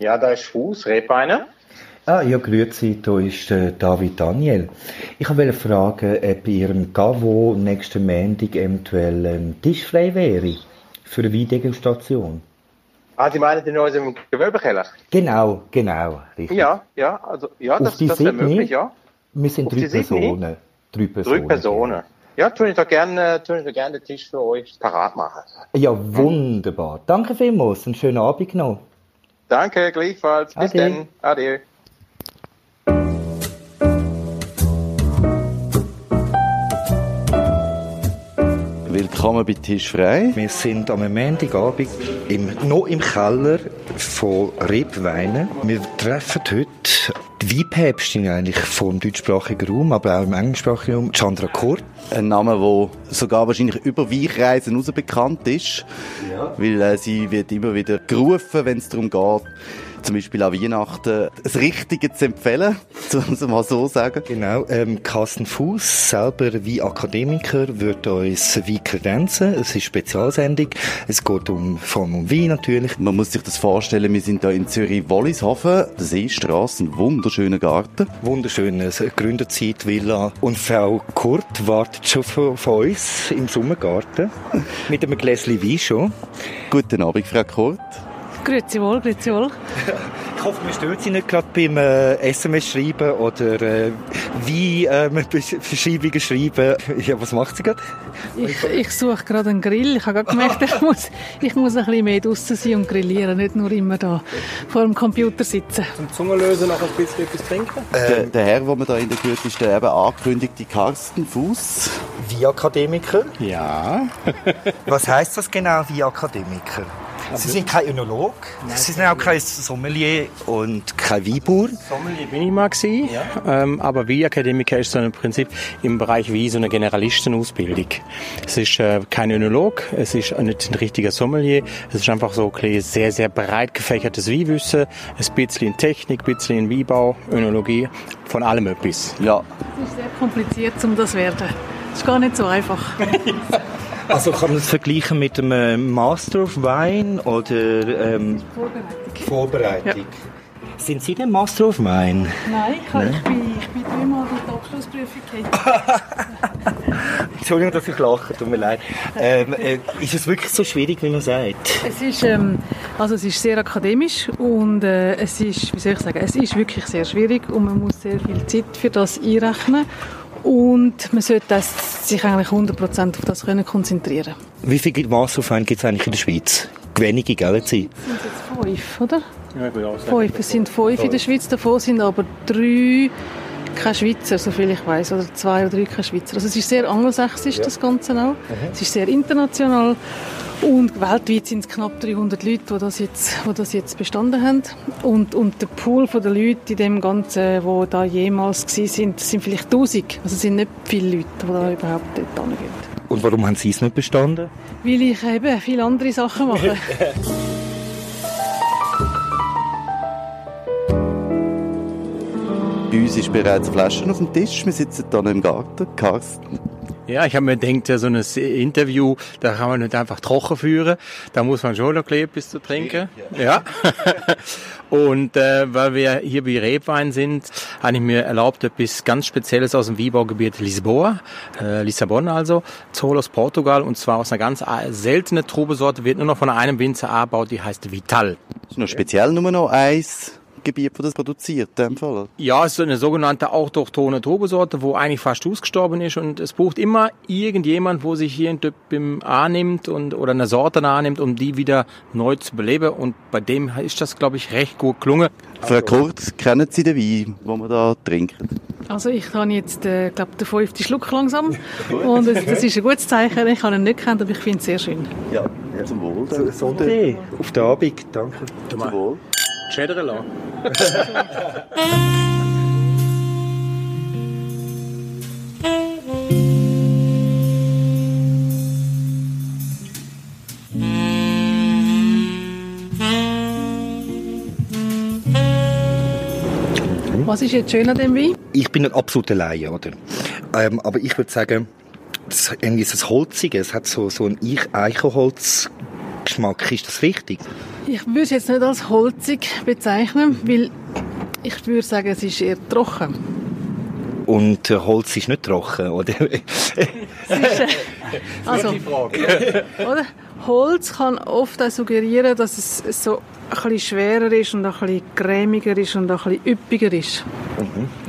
Ja, da ist Fuß, Rebbeine. Ah, ja, grüezi, da ist äh, David Daniel. Ich wollte fragen, ob bei Ihrem Gavo nächsten Montag eventuell ein Tisch frei wäre für eine Weindegustation. Ah, Sie meinen in unserem Gewölbekeller? Genau, genau, richtig. Ja, ja, also, ja, Auf das, das wäre möglich, ja. Wir sind Auf drei? Personen. Drei Personen. Drei Personen. Ja, tun ich da gerne, tun ich da gerne den Tisch für euch parat machen. Ja, wunderbar. Danke vielmals. Einen schönen Abend noch. Danke, gleichfalls. Bis dann. Ade. Willkommen bei Tisch frei. Wir sind am Montagabend im, noch im Keller von Rebweinen. Wir treffen heute die Weinpäpstin eigentlich vom deutschsprachigen Raum, aber auch im englischsprachigen Raum, Chandra Kurt. Ein Name, der sogar wahrscheinlich über Weinreisen hinaus bekannt ist. Weil äh, sie wird immer wieder gerufen, wenn es darum geht, zum Beispiel an Weihnachten das Richtige zu empfehlen, um es mal so sagen. Genau, ähm, Carsten Fuß, selber wie Akademiker, wird uns Wein kredenzen. Es ist Spezialsendung. Es geht um, vor allem um Wein natürlich. Man muss sich das vorstellen, wir sind da in Zürich-Wollishofen, der ein wunderschöner Garten. Wunderschönes Gründerzeit Villa. Und Frau Kurt wartet schon von, von uns im Sommergarten. Mit einem Gläschen Wein schon. Guten Abend, Frau Kurt. Grüezi wohl, grüezi wohl. Ich hoffe, wir stören Sie nicht gerade beim äh, SMS schreiben oder äh, wie ähm, Besch- Verschreibungen schreiben. Ja, was macht sie gerade? Ich, ich suche gerade einen Grill. Ich habe gerade gemerkt, ich muss, ich muss ein bisschen mehr draußen sein und grillieren, nicht nur immer da vor dem Computer sitzen. Zum Zungenlösen noch ein bisschen etwas trinken? Der, der Herr, den man da interviewt, ist der eben angekündigte Carsten Fuß. Wie Akademiker? Ja. Was heißt das genau, wie Akademiker? Sie sind kein Önolog, Sie sind auch kein Sommelier und kein Weinbauer. Sommelier bin ich mal gewesen, ähm, aber wie Akademiker ist so im Prinzip im Bereich wie so eine Generalistenausbildung. Es ist äh, kein Önolog, es ist nicht ein richtiger Sommelier, es ist einfach so ein sehr, sehr breit gefächertes Weinwissen, ein bisschen in Technik, ein bisschen in Weinbau, Önologie, von allem etwas. Ja, Es ist sehr kompliziert, um das zu werden. Es ist gar nicht so einfach. Also kann man das vergleichen mit einem äh, Master of Wine oder ähm, Vorbereitung. Vorbereitung? Sind Sie der Master of Wine? Nein, ich, habe, ich, bin, ich bin dreimal durch die Abschlussprüfung. Entschuldigung, dass ich lache, tut mir leid. Ähm, äh, ist es wirklich so schwierig, wie man sagt? Es ist, ähm, also es ist sehr akademisch und äh, es ist, wie soll ich sagen, es ist wirklich sehr schwierig und man muss sehr viel Zeit für das einrechnen und man sollte sich eigentlich 100% auf das können konzentrieren. Wie viele Wine gibt es eigentlich in der Schweiz? Wenige, gell? Sie? Es sind jetzt fünf, oder? Ja, ich würde auch sagen. Fünf. Es sind fünf in der Schweiz, davon sind aber drei keine Schweizer, soviel ich weiß, oder zwei oder drei keine Schweizer. Also es ist sehr angelsächsisch, das Ganze auch. Es ist sehr international und weltweit sind es knapp 300 Leute, die das jetzt, die das jetzt bestanden haben. Und, und der Pool von der Leute in dem Ganzen, die da jemals gewesen sind, sind vielleicht 1000. Also es sind nicht viele Leute, die da überhaupt dort hingehen. Und warum haben Sie es nicht bestanden? Weil ich eben viele andere Sachen mache. bei uns ist bereits eine Flasche auf dem Tisch. Wir sitzen hier im Garten. Carsten. Ja, ich habe mir gedacht, ja, so ein Interview, da kann man nicht einfach trocken führen. Da muss man schon noch etwas zu trinken. Ja. Und äh, weil wir hier bei Rebwein sind, habe ich mir erlaubt, etwas ganz Spezielles aus dem Weinbaugebiet Lisboa, äh, Lissabon also, zu holen aus Portugal. Und zwar aus einer ganz äh, seltenen Trubesorte, wird nur noch von einem Winzer angebaut, die heißt Vital. Das ist speziell nur noch eins Gebiet, das das produziert, in dem Fall. Ja, es ist eine sogenannte autochthone Trubesorte, wo eigentlich fast ausgestorben ist und es braucht immer irgendjemand, wo sich hier ein Typ annimmt und, oder eine Sorte annimmt, um die wieder neu zu beleben und bei dem ist das, glaube ich, recht gut gelungen. Frau Kurt, kennen Sie den Wein, den wir da trinken? Also ich habe jetzt, äh, glaube den fünften Schluck langsam und das, das ist ein gutes Zeichen. Ich habe ihn nicht gekannt, aber ich finde es sehr schön. Ja, zum Wohl. Sonntag. Auf den Abend, danke. Zum Wohl. Lassen. Was ist jetzt schön an dem Wein? Ich bin ein absoluter Laie, oder? Ähm, aber ich würde sagen, das, irgendwie ist das Holzige, es hat so, so einen Eich- Eichenholzgeschmack. Ist das richtig? Ich würde es jetzt nicht als holzig bezeichnen, weil ich würde sagen, es ist eher trocken. Und äh, Holz ist nicht trocken, oder? Es ist, äh, also, oder? Holz kann oft auch suggerieren, dass es so ein bisschen schwerer ist und ein bisschen cremiger ist und ein bisschen üppiger ist.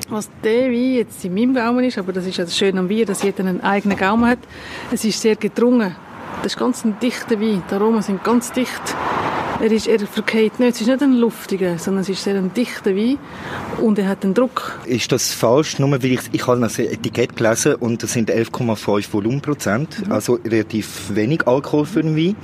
Was der Wein jetzt in meinem Gaumen ist, aber das ist ja das Schöne am Wein, dass jeder einen eigenen Gaumen hat, es ist sehr gedrungen. Das ist ganz ein dichter Wein. Die Aromen sind ganz dicht. Er, ist, er verkehrt nicht. Es ist nicht ein luftiger, sondern es ist sehr ein dichter Wein. Und er hat einen Druck. Ist das falsch? Nur weil ich, ich habe das Etikett gelesen und das sind 11,5 Volumenprozent. Mhm. Also relativ wenig Alkohol für einen Wein.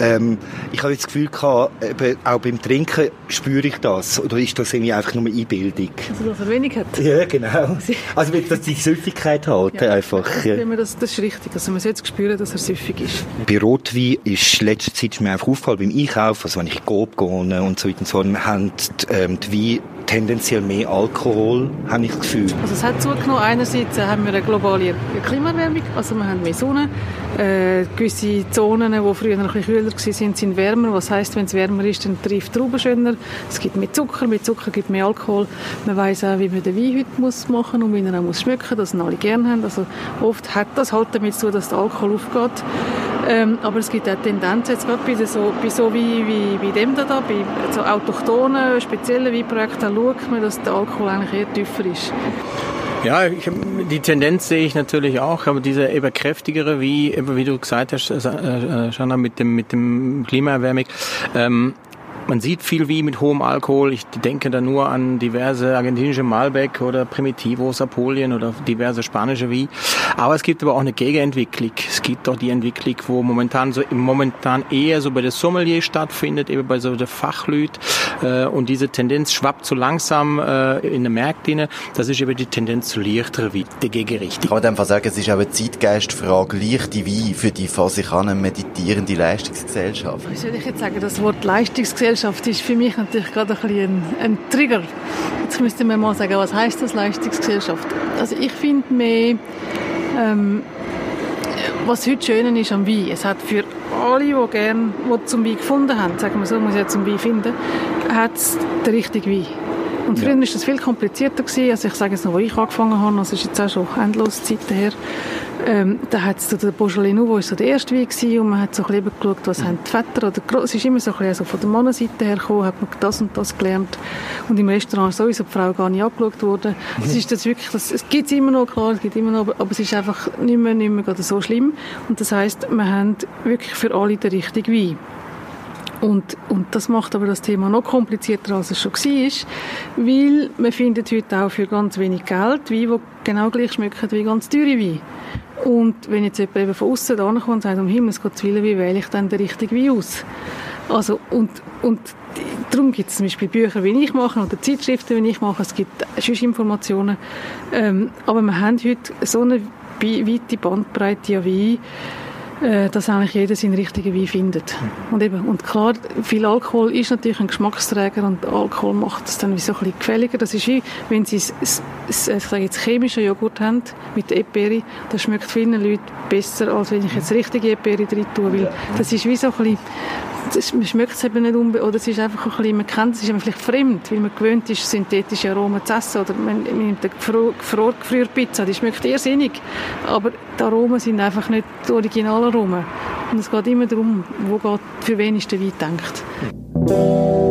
Ähm, ich habe jetzt das Gefühl gehabt, eben, auch beim Trinken spüre ich das. Oder ist das irgendwie einfach nur Einbildung? Also, dass er wenig hat. Ja, genau. Also, weil das die Süffigkeit einfach. Ja. Wenn man Das, das ist richtig. Also man sollte spüren, dass er süffig ist. Bei Rotwein ist letzte Zeit mir einfach aufgefallen, beim Einkaufen, wenn ich Coop gehe und so weiter und so, haben die, ähm, die Weine tendenziell mehr Alkohol, habe ich das Gefühl. Also es hat zugenommen. Einerseits haben wir eine globale Klimaerwärmung, also wir haben mehr Sonne. Äh, gewisse Zonen, die früher noch ein bisschen kühler waren, sind wärmer. Was heißt, wenn es wärmer ist, dann trifft Trauben schöner. Es gibt mehr Zucker, mehr Zucker gibt mehr Alkohol. Man weiß auch, wie man den Wein heute muss machen und wie er auch muss schmecken, dass ihn alle gerne haben. Also oft hat das halt damit zu dass der Alkohol aufgeht. Ähm, aber es gibt auch Tendenzen, jetzt gerade bei so, bei so wie, wie, wie dem da, bei so autochthonen, speziellen Weinprojekten, schaut man, dass der Alkohol eigentlich eher tiefer ist. Ja, ich, die Tendenz sehe ich natürlich auch, aber diese eben kräftigere, wie, wie du gesagt hast, äh, äh, Shanna, mit dem, mit dem Klimaerwärmung, ähm, man sieht viel wie mit hohem Alkohol. Ich denke da nur an diverse argentinische Malbec oder Primitivos, Apolien oder diverse spanische wie. Aber es gibt aber auch eine Gegenentwicklung. Es gibt doch die Entwicklung, wo momentan so momentan eher so bei der Sommelier stattfindet, eben bei so der Fachlüt. Äh, und diese Tendenz schwappt so langsam äh, in den Märkten. Das ist eben die Tendenz zu leichteren Wein, die Gegenrichtung. Ich kann einfach sagen, es ist auch eine Zeitgeistfrage, leichte Wein für die Fasikaner meditierende Leistungsgesellschaft. Wie soll ich jetzt sagen, das Wort Leistungsgesellschaft ist für mich natürlich gerade ein bisschen ein, ein Trigger. Jetzt müsste man mal sagen, was heißt das Leistungsgesellschaft? Also ich finde mehr, ähm, was heute schön ist am Wein, es hat für alle, die gerne die zum Wein gefunden haben, sagen wir so, muss ja zum Wein finden, hat es den richtigen Wein. Und früher war das viel komplizierter. Gewesen. Also ich sage jetzt noch, wo ich angefangen habe, das ist jetzt auch schon endlos Zeiten her, ähm, da hat es so der Beaujolais Nouveau ist so der erste Wein gewesen und man hat so ein bisschen geschaut, was haben die Väter oder Gro es ist immer so ein bisschen also von der Mannenseite her gekommen, hat man das und das gelernt und im Restaurant ist sowieso die Frau gar nicht angeschaut worden. Es ist das wirklich, das, es gibt immer noch, klar, es gibt immer noch, aber, aber es ist einfach nicht mehr, nicht mehr so schlimm und das heisst, wir haben wirklich für alle den richtigen Wein. Und, und das macht aber das Thema noch komplizierter, als es schon war, weil man findet heute auch für ganz wenig Geld Weine, die genau gleich schmecken wie ganz teure Weine. Und wenn jetzt jemand eben von außen kommt und sagt, um Himmels Gottes Willen, wie wähle ich dann den richtigen Wein aus? Also, und, und darum gibt es zum Beispiel Bücher, wie ich mache, oder Zeitschriften, wie ich mache, es gibt sonst Informationen. Ähm, aber wir haben heute so eine weite Bandbreite an Wein, dass eigentlich jeder seinen richtigen Wein findet. Und eben, und klar, viel Alkohol ist natürlich ein Geschmacksträger und Alkohol macht es dann wie so ein bisschen gefälliger. Das ist wie, wenn sie s- s- ich sage jetzt chemischen Joghurt haben, mit Eperi, das schmeckt vielen Leuten besser, als wenn ich jetzt richtige Eperi drin tue, weil das ist wie so ein bisschen, das, man schmeckt es eben nicht unbedingt, oder es ist einfach ein bisschen, man kennt es, es ist vielleicht fremd, weil man gewöhnt ist, synthetische Aromen zu essen, oder man, man nimmt eine gefro- gefro- gefrorene Pizza, die schmeckt irrsinnig, aber die Aromen sind einfach nicht Originalaromen. Und es geht immer darum, wo geht, für wen ist der Wein denkt.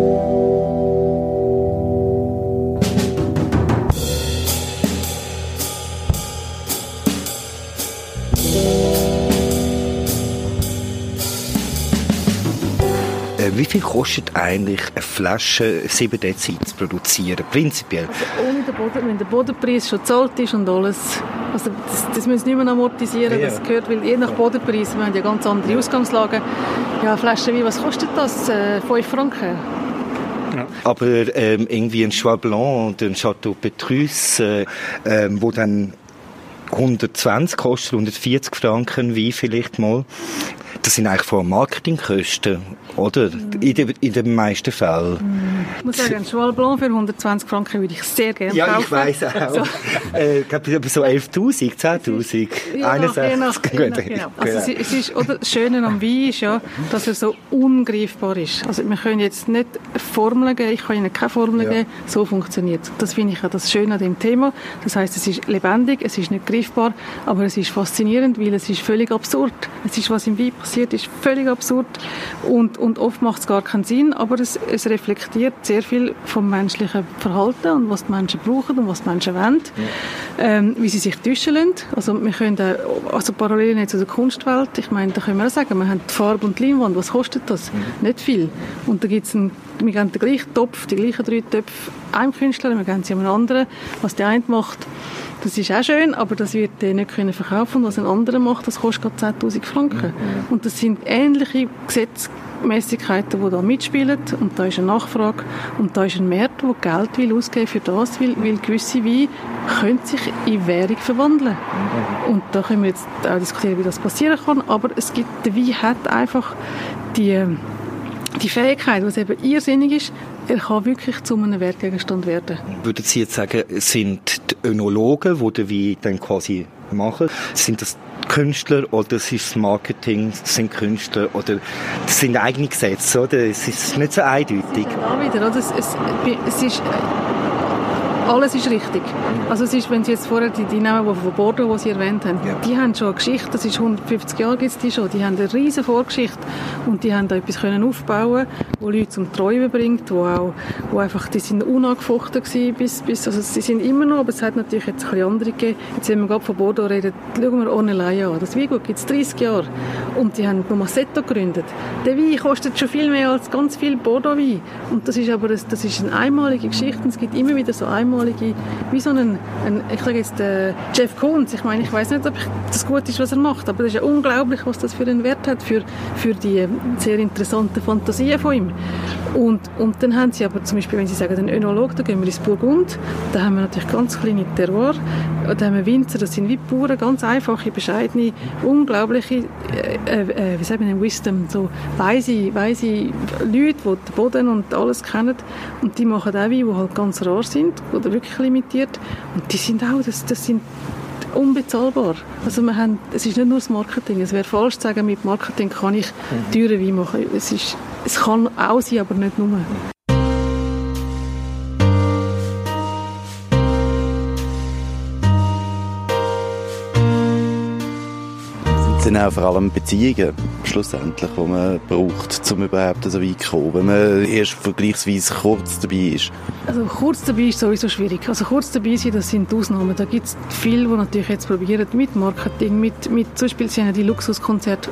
Wie viel kostet eigentlich eine Flasche 7 Dezi zu produzieren, prinzipiell? Ohne den Boden, wenn der Bodenpreis schon gezahlt ist und alles, also das, das müssen wir nicht mehr amortisieren, Ja. das gehört, weil je nach Bodenpreis, wir haben ja ganz andere Ausgangslagen. Ja, eine Flasche Wein, was kostet das? Äh, 5 Franken? Aber ähm, irgendwie ein Choix Blanc und ein Chateau Petrus, äh, ähm, wo dann 120 kostet, 140 Franken, wie vielleicht mal. Das sind eigentlich vor Marketingkosten, oder? In, den, in den meisten Fällen. Ich muss sagen, ein Blanc für 120 Franken würde ich sehr gerne ja, kaufen. ich weiss auch. So. Äh, ich glaube, so 11'000, 10'000, Ja, 61. Genau, genau, genau. Also es, es ist, oder das Schöne am Wein ist ja, dass er so ungreifbar ist. Also wir können jetzt nicht Formeln geben, ich kann Ihnen keine Formeln Ja. geben, so funktioniert es. Das finde ich ja das Schöne an dem Thema. Das heißt, es ist lebendig, es ist nicht greifbar, aber es ist faszinierend, weil es ist völlig absurd. Es ist, was im Wein passiert, ist völlig absurd und, und oft macht es gar keinen Sinn, aber es, es reflektiert sehr viel vom menschlichen Verhalten und was die Menschen brauchen und was die Menschen wollen, ähm, wie sie sich täuschen lassen. Also wir können auch, also parallel nicht zu der Kunstwelt, ich meine, da können wir auch sagen, wir haben die Farbe und die Leinwand, was kostet das? Nicht viel. Und da gibt's einen, wir geben den gleichen Topf, die gleichen drei Töpfe einem Künstler, wir geben sie einem anderen, was der eine macht, das ist auch schön, aber das wird der nicht können verkaufen. Und was ein anderer macht, das kostet gerade 10'000 Franken. Und das sind ähnliche Gesetzmäßigkeiten, die da mitspielen. Und da ist eine Nachfrage. Und da ist ein Markt, der Geld will ausgeben für das, weil, weil gewisse Weine können sich in Währung verwandeln. Und da können wir jetzt auch diskutieren, wie das passieren kann. Aber es gibt, der Wein hat einfach die, die Fähigkeit, was eben irrsinnig ist, er kann wirklich zu einem Wertgegenstand werden. Würden Sie jetzt sagen, sind die Önologen, die den Wein dann quasi machen? Sind das Künstler oder es ist das Marketing, es sind Künstler oder das sind eigene Gesetze, oder? Es ist nicht so eindeutig. Da wieder, oder? Es, es, es ist, alles ist richtig. Also es ist, wenn Sie jetzt vorher die, die die von Bordeaux, die Sie erwähnt haben, Ja. die haben schon eine Geschichte, das ist 150 Jahre gibt's die schon, die haben eine riesige Vorgeschichte und die haben da etwas können aufbauen, wo Leute zum Träumen bringt, wo auch, wo einfach, die sind unangefochten gewesen, bis, bis, also sie sind immer noch, aber es hat natürlich jetzt ein bisschen andere gegeben. Jetzt, wenn wir gerade von Bordeaux reden, schauen wir Ornelaya an. Das Weingut gibt es 30 Jahre und die haben Pomasetto gegründet. Der Wein kostet schon viel mehr als ganz viel Bordeaux-Wein und das ist aber, das ist eine einmalige Geschichte und es gibt immer wieder so einmalige, wie so einen, ein, ich sage jetzt äh, Jeff Koons, ich meine, ich weiß nicht, ob das gut ist, was er macht, aber es ist ja unglaublich, was das für einen Wert hat für, für die äh, sehr interessanten Fantasien von ihm. Und, und dann haben sie aber zum Beispiel, wenn sie sagen, den Önolog, da gehen wir ins Burgund, da haben wir natürlich ganz kleine Terroir, haben wir Winzer, das sind wie Bauern, ganz einfache, bescheidene, unglaubliche, äh, äh, wie sagen wir, Wisdom, so weise, weise Leute, die den Boden und alles kennen und die machen auch Weine, die halt ganz rar sind oder wirklich limitiert und die sind auch, das, das sind unbezahlbar. Also wir haben, es ist nicht nur das Marketing. Es wäre falsch zu sagen, mit Marketing kann ich teure Wein machen. Es, ist, es kann auch sein, aber nicht nur. Sind auch vor allem Beziehungen, schlussendlich, die man braucht, um überhaupt so weit zu kommen, wenn man erst vergleichsweise kurz dabei ist. Also kurz dabei ist sowieso schwierig. Also kurz dabei sein, das sind Ausnahmen. Da gibt es viele, die natürlich jetzt probieren mit Marketing, mit, mit zum Beispiel sind ja die Luxuskonzerte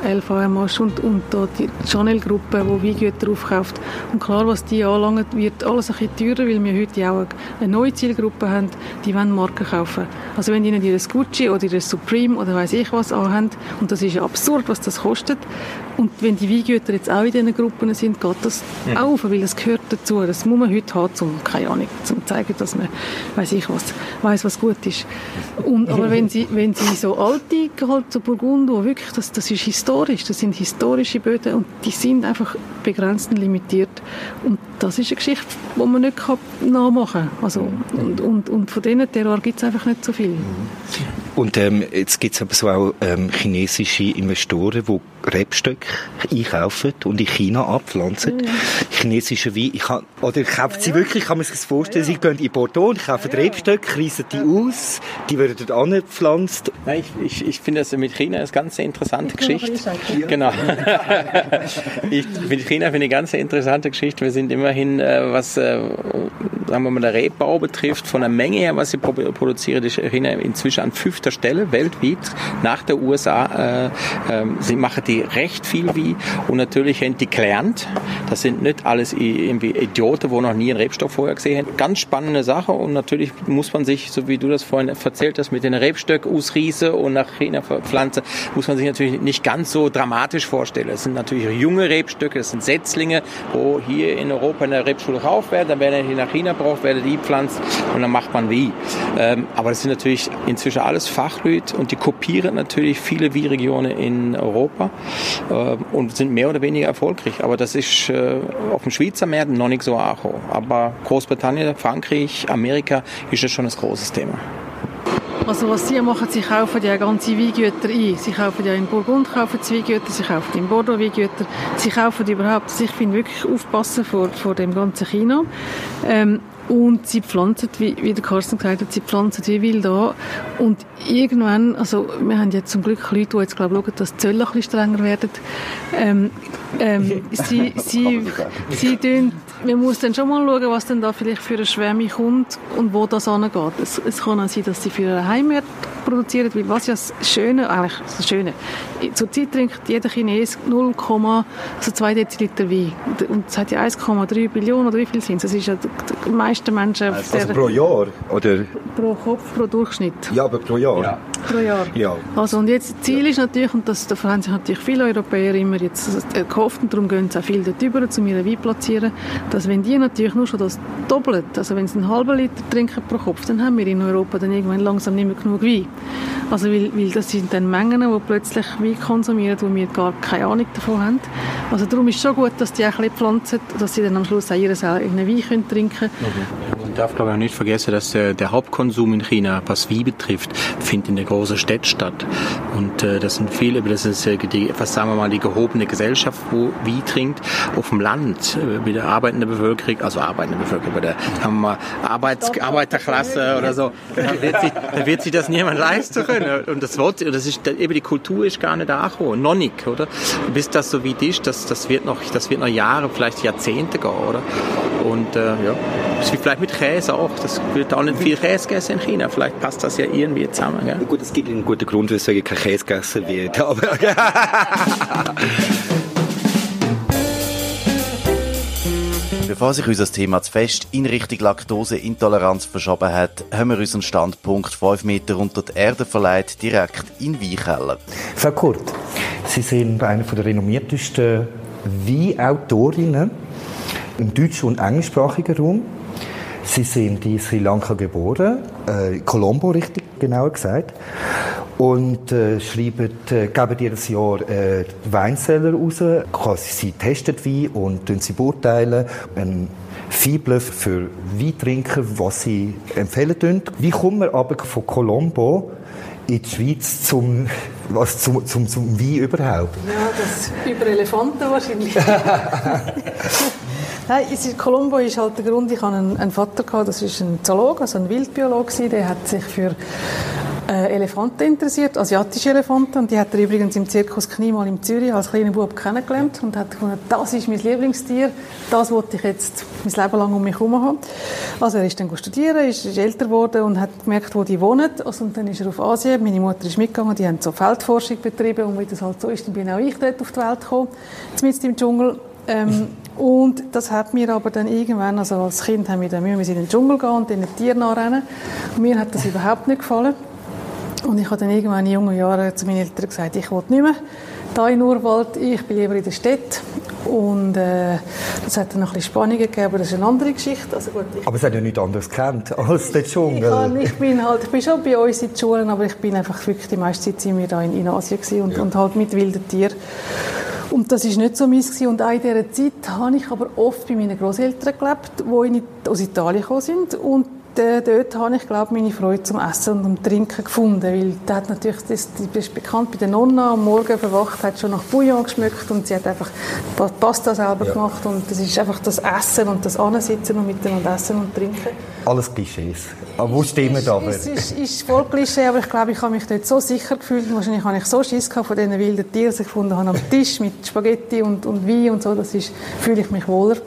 Marsch und, und da die Chanel-Gruppe, die Weingüter aufkauft. Und klar, was die anlangt, wird alles ein bisschen teurer, weil wir heute auch eine neue Zielgruppe haben, die wollen Marken kaufen. Also wenn nicht ihr Gucci oder ihr Supreme oder weiß ich was anhaben, und das ist absurd, was das kostet, und wenn die Weingüter jetzt auch in diesen Gruppen sind, geht das auf, weil das gehört dazu. Das muss man heute haben, um, keine Ahnung, zum zu zeigen, dass man, weiß ich was, weiß was gut ist. Und, aber wenn sie, wenn sie so alte, halt so Burgund, wo wirklich, das, das ist historisch, das sind historische Böden und die sind einfach begrenzt und limitiert. Und das ist eine Geschichte, die man nicht nachmachen kann. Also, und, und, und von diesen Terror gibt es einfach nicht so viel. Und ähm, jetzt gibt es aber so auch ähm, chinesische Investoren, die Rebstöcke einkaufen und in China abpflanzen. Chinesische Wein, ich kann, oder kaufen sie wirklich, kann man sich das vorstellen, sie gehen in Bordeaux und kaufen Rebstöcke, reissen die aus, die werden dort angepflanzt. Nein, ich, ich, ich finde das mit China eine ganz interessante Geschichte. Genau. ich finde China finde eine ganz interessante Geschichte. Wir sind immerhin, äh, was äh, sagen wir mal, der Rebbau betrifft, von der Menge her, was sie pro- produzieren, ist China inzwischen an fünfter Stelle weltweit nach der USA. Äh, ähm, sie machen die recht viel wie und natürlich haben die gelernt. Das sind nicht alles irgendwie Idioten, wo noch nie einen Rebstock vorher gesehen haben. Ganz spannende Sache und natürlich muss man sich, so wie du das vorhin erzählt hast, mit den Rebstöcken ausriese und nach China verpflanze, muss man sich natürlich nicht ganz so dramatisch vorstellen. Es sind natürlich junge Rebstöcke, es sind Setzlinge, wo hier in Europa in der Rebschule gekauft werden, dann werden die nach China gebraucht, werden die gepflanzt und dann macht man wie. Ähm, aber das sind natürlich inzwischen alles Fachleute und die kopieren natürlich viele Weinregionen in Europa äh, und sind mehr oder weniger erfolgreich. Aber das ist äh, auf dem Schweizer Markt noch nicht so angekommen. Aber Großbritannien, Frankreich, Amerika ist das schon ein großes Thema. Also was sie machen, sie kaufen ja ganze Weingüter ein. Sie kaufen ja in Burgund kaufen sie Weingüter, sie kaufen in Bordeaux Weingüter, sie kaufen überhaupt, also ich finde wirklich aufpassen vor, vor dem ganzen China. Ähm, und sie pflanzen, wie, wie der Carsten gesagt hat, sie pflanzen wie wild an. Und irgendwann, also wir haben jetzt zum Glück Leute, die jetzt glaube schauen, dass die Zölle ein bisschen strenger werden. Ähm, ähm, sie, sie, sie tun, man muss dann schon mal schauen, was denn da vielleicht für eine Schwärme kommt und wo das angeht. Es, es kann auch sein, dass sie für einen Heimwert produzieren, weil was ja das Schöne, eigentlich das Schöne, zurzeit trinkt jeder Chines 0, also 2 Deziliter Wein. Und es hat ja 1,3 Billionen oder wie viel sind es? Das ist ja die meisten Menschen... Also, also pro Jahr? Oder? Pro Kopf, pro Durchschnitt. Ja, aber pro Jahr? Ja. Pro Jahr. Ja. Also und jetzt, das Ziel ist natürlich, und das, da haben sich natürlich viele Europäer immer jetzt gehofft, und darum gehen sie auch viel dort über, um ihre Wein platzieren, dass wenn die natürlich nur schon das doppelt, also wenn sie einen halben Liter trinken pro Kopf, dann haben wir in Europa dann irgendwann langsam nicht mehr genug Wein. Also weil, weil das sind dann Mengen, die plötzlich Wein konsumieren, wo wir gar keine Ahnung davon haben. Also darum ist es schon gut, dass die auch ein bisschen pflanzen, dass sie dann am Schluss auch ihren eigenen Wein können trinken können. Man darf glaube ich auch nicht vergessen, dass der, der Hauptkonsum in China, was Wein betrifft, findet in der großen Stadt statt. Und äh, das sind viele, das ist äh, die, was sagen wir mal, die gehobene Gesellschaft, wo Wein trinkt. Auf dem Land, äh, bei der arbeitenden Bevölkerung, also arbeitende Bevölkerung, bei der haben wir mal Arbeits Arbeiterklasse oder so, da wird, sich, da wird sich das niemand leisten können. Und das wird, das ist, eben die Kultur ist gar nicht angekommen, noch nicht, oder? Bis das so weit ist, das, das wird noch, das wird noch Jahre, vielleicht Jahrzehnte gehen, oder? Und äh, ja, das vielleicht mit Käse auch. Das wird auch nicht viel Käse gegessen in China. Vielleicht passt das ja irgendwie zusammen. Gell? Gut, es gibt einen guten Grund, weswegen kein Käse gegessen wird. Aber Bevor sich unser Thema zu fest in Richtung Laktoseintoleranz verschoben hat, haben wir unseren Standpunkt fünf Meter unter die Erde verleiht, direkt in Weinkeller. Frau Kurt, Sie sind eine der renommiertesten Weinautorinnen im deutschen und englischsprachigen Raum. Sie sind in Sri Lanka geboren, äh, Colombo richtig genauer gesagt, und äh, schreiben, äh, geben jedes Jahr äh, Weinseller raus. Quasi sie testen Wein und tun sie beurteilen. Ein Fibel für Weintrinker, was sie empfehlen tun. Wie kommen wir aber von Colombo in die Schweiz zum, was, zum, zum, zum Wein überhaupt? Ja, das über Elefanten wahrscheinlich. Nein, Colombo ist halt der Grund, ich hatte einen, einen Vater, gehabt, das ist ein Zoolog, also ein Wildbiologe, der hat sich für äh, Elefanten interessiert, asiatische Elefanten. Und die hat er übrigens im Zirkus Kniemal in Zürich als kleiner Bub kennengelernt und hat gefunden, das ist mein Lieblingstier, das wollte ich jetzt mein Leben lang um mich herum haben. Also er ist dann studieren, ist, ist älter geworden und hat gemerkt, wo die wohnen. Also, und dann ist er auf Asien, meine Mutter ist mitgegangen, die haben so Feldforschung betrieben und wie das halt so ist, dann bin auch ich dort auf die Welt gekommen, mitten im Dschungel. Ähm, und das hat mir aber dann irgendwann, also als Kind haben wir dann Mühe, wir sind in den Dschungel gehen und den Tieren nachrennen. Und mir hat das überhaupt nicht gefallen. Und ich habe dann irgendwann in jungen Jahren zu meinen Eltern gesagt, ich will nicht mehr da in Urwald, ich bin lieber in der Stadt. Und äh, das hat dann noch ein bisschen Spannungen gegeben, aber das ist eine andere Geschichte. Also gut, aber es hat ja nichts anderes gekannt als der Dschungel. Ich, ich, bin halt, ich bin schon bei uns in den Schulen, aber ich bin einfach wirklich die meiste Zeit sind wir da in, in Asien und, ja. und halt mit wilden Tieren. Und das ist nicht so meins gewesen. Und auch in dieser Zeit habe ich aber oft bei meinen Großeltern gelebt, die aus Italien gekommen sind und dort habe ich, glaube meine Freude zum Essen und zum Trinken gefunden, weil da hat natürlich, das, die ist bekannt bei der Nonna, am Morgen verwacht, hat schon nach Bouillon geschmeckt und sie hat einfach Pasta selber ja. gemacht und das ist einfach das Essen und das Ansitzen und miteinander essen und trinken. Alles Klischees. Aber wo stimmt aber? Es ist, ist voll Klischee, aber ich glaube, ich habe mich dort so sicher gefühlt wahrscheinlich habe ich so Schiss gehabt von diesen wilden Tieren, die ich gefunden habe am Tisch mit Spaghetti und, und Wein und so, das ist, fühle ich mich wohler.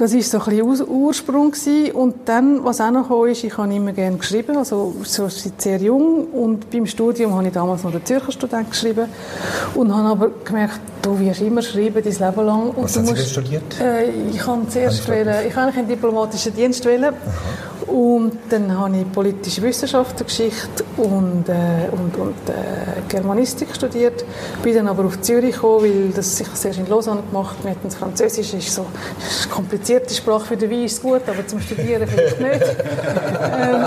Das war so ein bisschen Ursprung gewesen. Und dann, was auch noch kam, ist, ich habe immer gerne geschrieben, also so seit sehr jung. Und beim Studium habe ich damals noch den Zürcher Student geschrieben und habe aber gemerkt, du wirst immer schreiben, dein Leben lang. Und was haben Sie studiert? Äh, ich habe zuerst wählen, ich habe einen diplomatischen Dienst wählen. Und dann habe ich politische Wissenschaften, Geschichte und, äh, und, und äh, Germanistik studiert. Bin dann aber auf Zürich gekommen, weil das sich sehr in Lausanne gemacht Wir hatten Französisch, ist so eine komplizierte Sprache für den Wein ist gut, aber zum Studieren vielleicht nicht. ähm,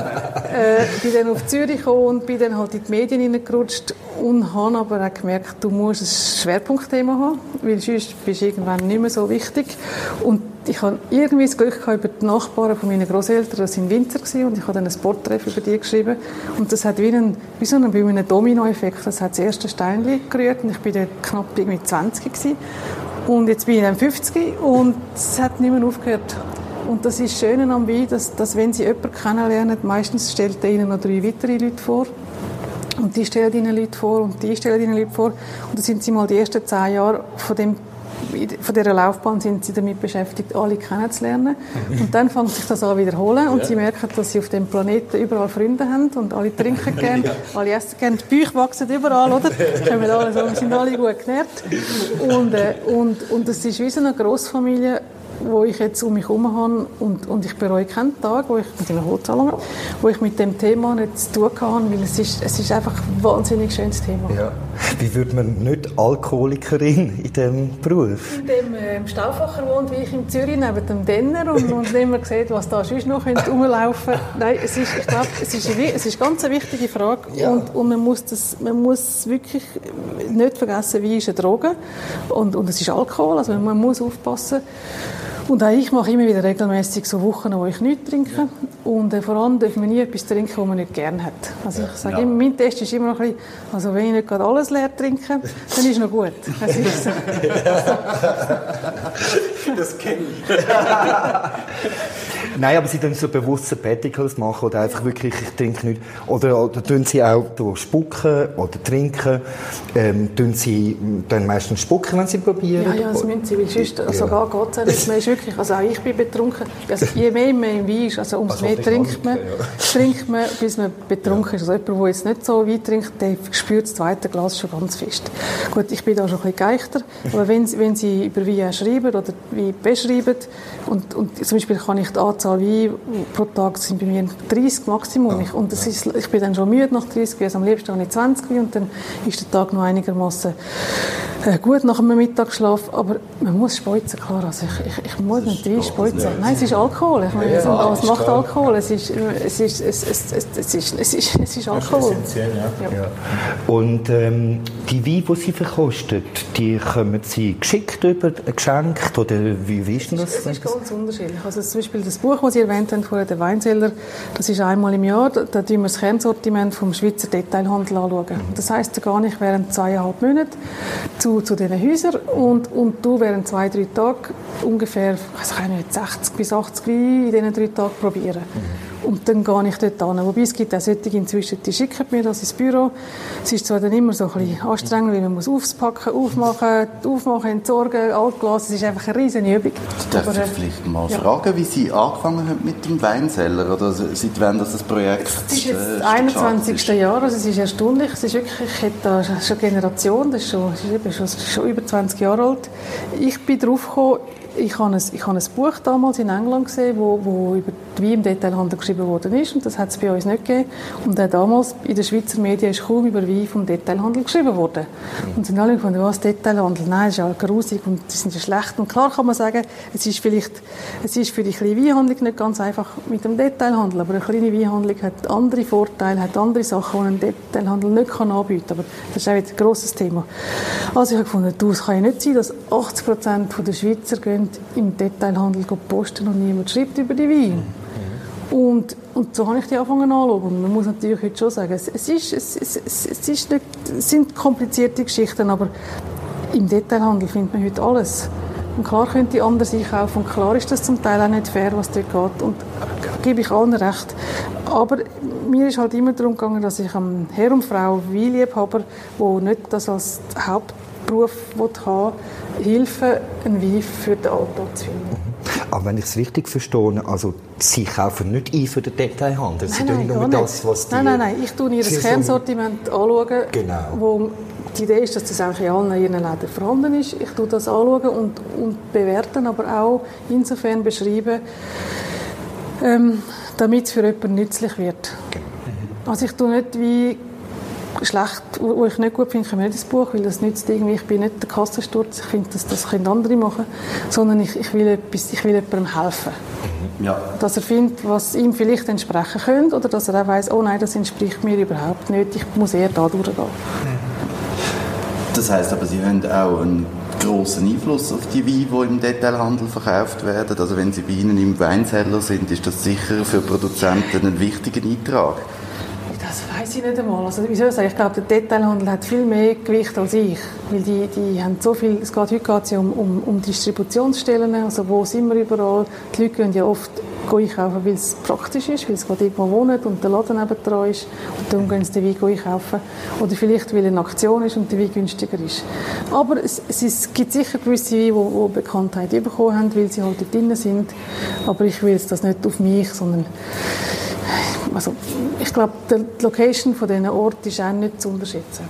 äh, bin dann auf Zürich gekommen und bin dann halt in die Medien hineingerutscht und habe aber auch gemerkt, du musst ein Schwerpunktthema haben, weil sonst bist du irgendwann nicht mehr so wichtig. Und ich habe irgendwie das Glück gehabt, über die Nachbarn von meinen Großeltern, das waren Winter gewesen, und ich habe dann ein Porträt über die geschrieben. Und das hat wie, ein, wie so einen, wie einen Dominoeffekt. Das hat das erste Steinchen gerührt und ich bin dann knapp irgendwie 20 gewesen. Und jetzt bin ich dann 50 und es hat nicht mehr aufgehört. Und das ist schön am Wein, dass, dass wenn Sie jemanden kennenlernen, meistens stellt er Ihnen noch drei weitere Leute vor. Und die stellen Ihnen Leute vor und die stellen Ihnen Leute vor. Und dann sind Sie mal die ersten zehn Jahre von dem von dieser Laufbahn sind sie damit beschäftigt, alle kennenzulernen. Und dann fängt sich das an wiederholen und ja. sie merken, dass sie auf dem Planeten überall Freunde haben und alle trinken gerne, ja. alle essen gerne, die Bücher wachsen überall, oder? Kommen alle so, wir sind alle gut genährt. Und, äh, und, und es ist wie so eine Grossfamilie, wo ich jetzt um mich herum habe und, und ich bereue keinen Tag, wo ich mit einer Holzsalon, wo ich mit dem Thema nicht zu tun habe, weil es ist, es ist einfach ein wahnsinnig schönes Thema. Ja. Wie würde man nicht Alkoholikerin in diesem Beruf? In dem äh, Staufacher wohnt, wie ich in Zürich, neben dem Denner und, und nicht mehr sieht, was da sonst noch rumlaufen Nein, es ist, ich glaube, es ist, eine, es ist ganz eine wichtige Frage ja. und, und man, muss das, man muss wirklich nicht vergessen, wie ist eine Droge und, und es ist Alkohol, also man muss aufpassen. Und auch ich mache immer wieder regelmäßig so Wochen, wo ich nichts trinke. Und äh, vor allem darf man nie etwas trinken, was man nicht gerne hat. Also ich sage ja. immer, mein Test ist immer noch ein bisschen, also wenn ich nicht gerade alles leer trinke, dann ist es noch gut. Das ist so. das kenne ich. Nein, aber sie tun so bewusst Sabbaticals machen oder einfach wirklich, ich trinke nicht. Oder, oder tun sie auch spucken oder trinken. Ähm, tun sie dann meistens spucken, wenn sie probieren? Ja, ja, das müssen sie, weil sonst, ja. geht es nicht. Man ist wirklich, also auch ich bin betrunken. Also je mehr man im Wein ist, also umso also mehr trinkt man, ja. trinkt man, bis man betrunken ist. Also jemand, der jetzt nicht so Wein trinkt, der spürt das zweite Glas schon ganz fest. Gut, ich bin da schon ein bisschen geeichter, aber wenn, wenn sie über Wein schreiben oder Wein beschreiben und, und zum Beispiel kann ich die Anzahl Wein pro Tag sind bei mir 30 Maximum. Ich, und das ist, ich bin dann schon müde nach 30 also am liebsten habe ich 20 Wein und dann ist der Tag noch einigermaßen äh, gut nach einem Mittagsschlaf, aber man muss speuzen, klar. Also ich, ich, ich muss nicht Wein speuzen. Nein, es ist Alkohol. Ich meine, ja, was macht Alkohol? Es ist, es ist, es, es, es, es ist, es ist, es ist Alkohol. Ja. ja. Und ähm, die Weine, die Sie verkosten, die kommen Sie geschickt über, geschenkt oder wie, wie ist das? Es ist ganz unterschiedlich. Also zum Beispiel das Buch, das Sie erwähnt haben, vorher, der Weinzeller, das ist einmal im Jahr, da tun wir das Kernsortiment vom Schweizer Detailhandel anschauen. Das heisst gar nicht während zweieinhalb Monate zu, zu diesen Häusern und, und du während zwei, drei Tagen ungefähr, ich nicht, 60 bis 80 Weine in diesen drei Tagen probieren. Mhm. Und dann gehe ich dort hin. Wobei es gibt auch solche inzwischen, die schicken mir das ins Büro. Es ist zwar dann immer so ein bisschen anstrengend, weil man muss aufpacken, aufmachen, aufmachen, entsorgen, Altglas. Es ist einfach eine riesige Übung. Darf Aber, ich vielleicht mal ja. fragen, wie Sie angefangen haben mit dem Weinseller? Oder seit wann das, das Projekt Es ist jetzt äh, das 21. Jahr, also es ist erstaunlich. Es ist wirklich, ich hätte da schon Generation, das ist schon, das ist schon, schon über 20 Jahre alt. Ich bin drauf gekommen, ich habe, ein, ich habe ein Buch damals in England gesehen, wo, wo über die Wein im Detailhandel geschrieben worden ist und das hat es bei uns nicht gegeben. Und auch damals in den Schweizer Medien ist kaum über Wein vom Detailhandel geschrieben worden. Mhm. Und sind alle gefunden, was Detailhandel? Nein, das ist ja grusig und die sind ja schlecht. Und klar kann man sagen, es ist vielleicht, es ist für die kleine Weinhandlung nicht ganz einfach mit dem Detailhandel, aber eine kleine Weinhandlung hat andere Vorteile, hat andere Sachen, die ein Detailhandel nicht kann anbieten kann. Aber das ist auch wieder ein grosses Thema. Also ich habe gefunden, du, es kann ja nicht sein, dass 80 Prozent der Schweizer gehen gehen im Detailhandel posten und niemand schreibt über die Weine. Mhm. Und, und so habe ich die angefangen anzuschauen. man muss natürlich heute schon sagen, es, es, ist, es, es, es, ist nicht, es sind komplizierte Geschichten, aber im Detailhandel findet man heute alles. Und klar können die anders einkaufen und klar ist das zum Teil auch nicht fair, was dort geht. Und gebe ich allen recht. Aber mir ist halt immer darum gegangen, dass ich einem Herr und Frau Weinliebhaber, die nicht das als Hauptberuf haben Hilfe, einen Weg für den Alltag zu finden. Mhm. Aber wenn ich es richtig verstehe, also Sie kaufen nicht ein für den Detailhandel, Sie nein, tun nur das, was die... Nein, nein, nein, ich tue Ihr Kernsortiment anschauen, genau. wo die Idee ist, dass das eigentlich in allen Ihren Läden vorhanden ist. Ich tue das anschauen und, und bewerten, aber auch insofern beschreiben, ähm, damit es für jemanden nützlich wird. Genau. Also ich tue nicht wie schlecht, wo ich nicht gut finde, kommen nicht ins Buch, weil das nützt irgendwie, ich bin nicht der Kassensturz, ich finde, das, das können andere machen, sondern ich, ich, will etwas, ich will jemandem helfen. Ja. Dass er findet, was ihm vielleicht entsprechen könnte oder dass er auch weiss, oh nein, das entspricht mir überhaupt nicht, ich muss eher da durchgehen. Das heißt aber, Sie haben auch einen großen Einfluss auf die Weine, die im Detailhandel verkauft werden. Also wenn Sie bei Ihnen im Weinzeller sind, ist das sicher für Produzenten ein wichtiger Eintrag. Das weiß ich nicht einmal. Also, wie ich? Ich glaube, der Detailhandel hat viel mehr Gewicht als ich. Weil die, die haben so viel, es geht, heute geht es ja um, um, um Distributionsstellen, also wo sind wir überall. Die Leute gehen ja oft einkaufen, weil es praktisch ist, weil sie gerade irgendwo wohnen und der Laden nebendran ist. Und darum gehen sie den Wein einkaufen. Oder vielleicht, weil eine Aktion ist und der Wein günstiger ist. Aber es, es, es gibt sicher gewisse Weine, die, die Bekanntheit bekommen haben, weil sie halt dort drin sind. Aber ich will das nicht auf mich, sondern also ich glaube, die Location von diesen Orten ist auch nicht zu unterschätzen.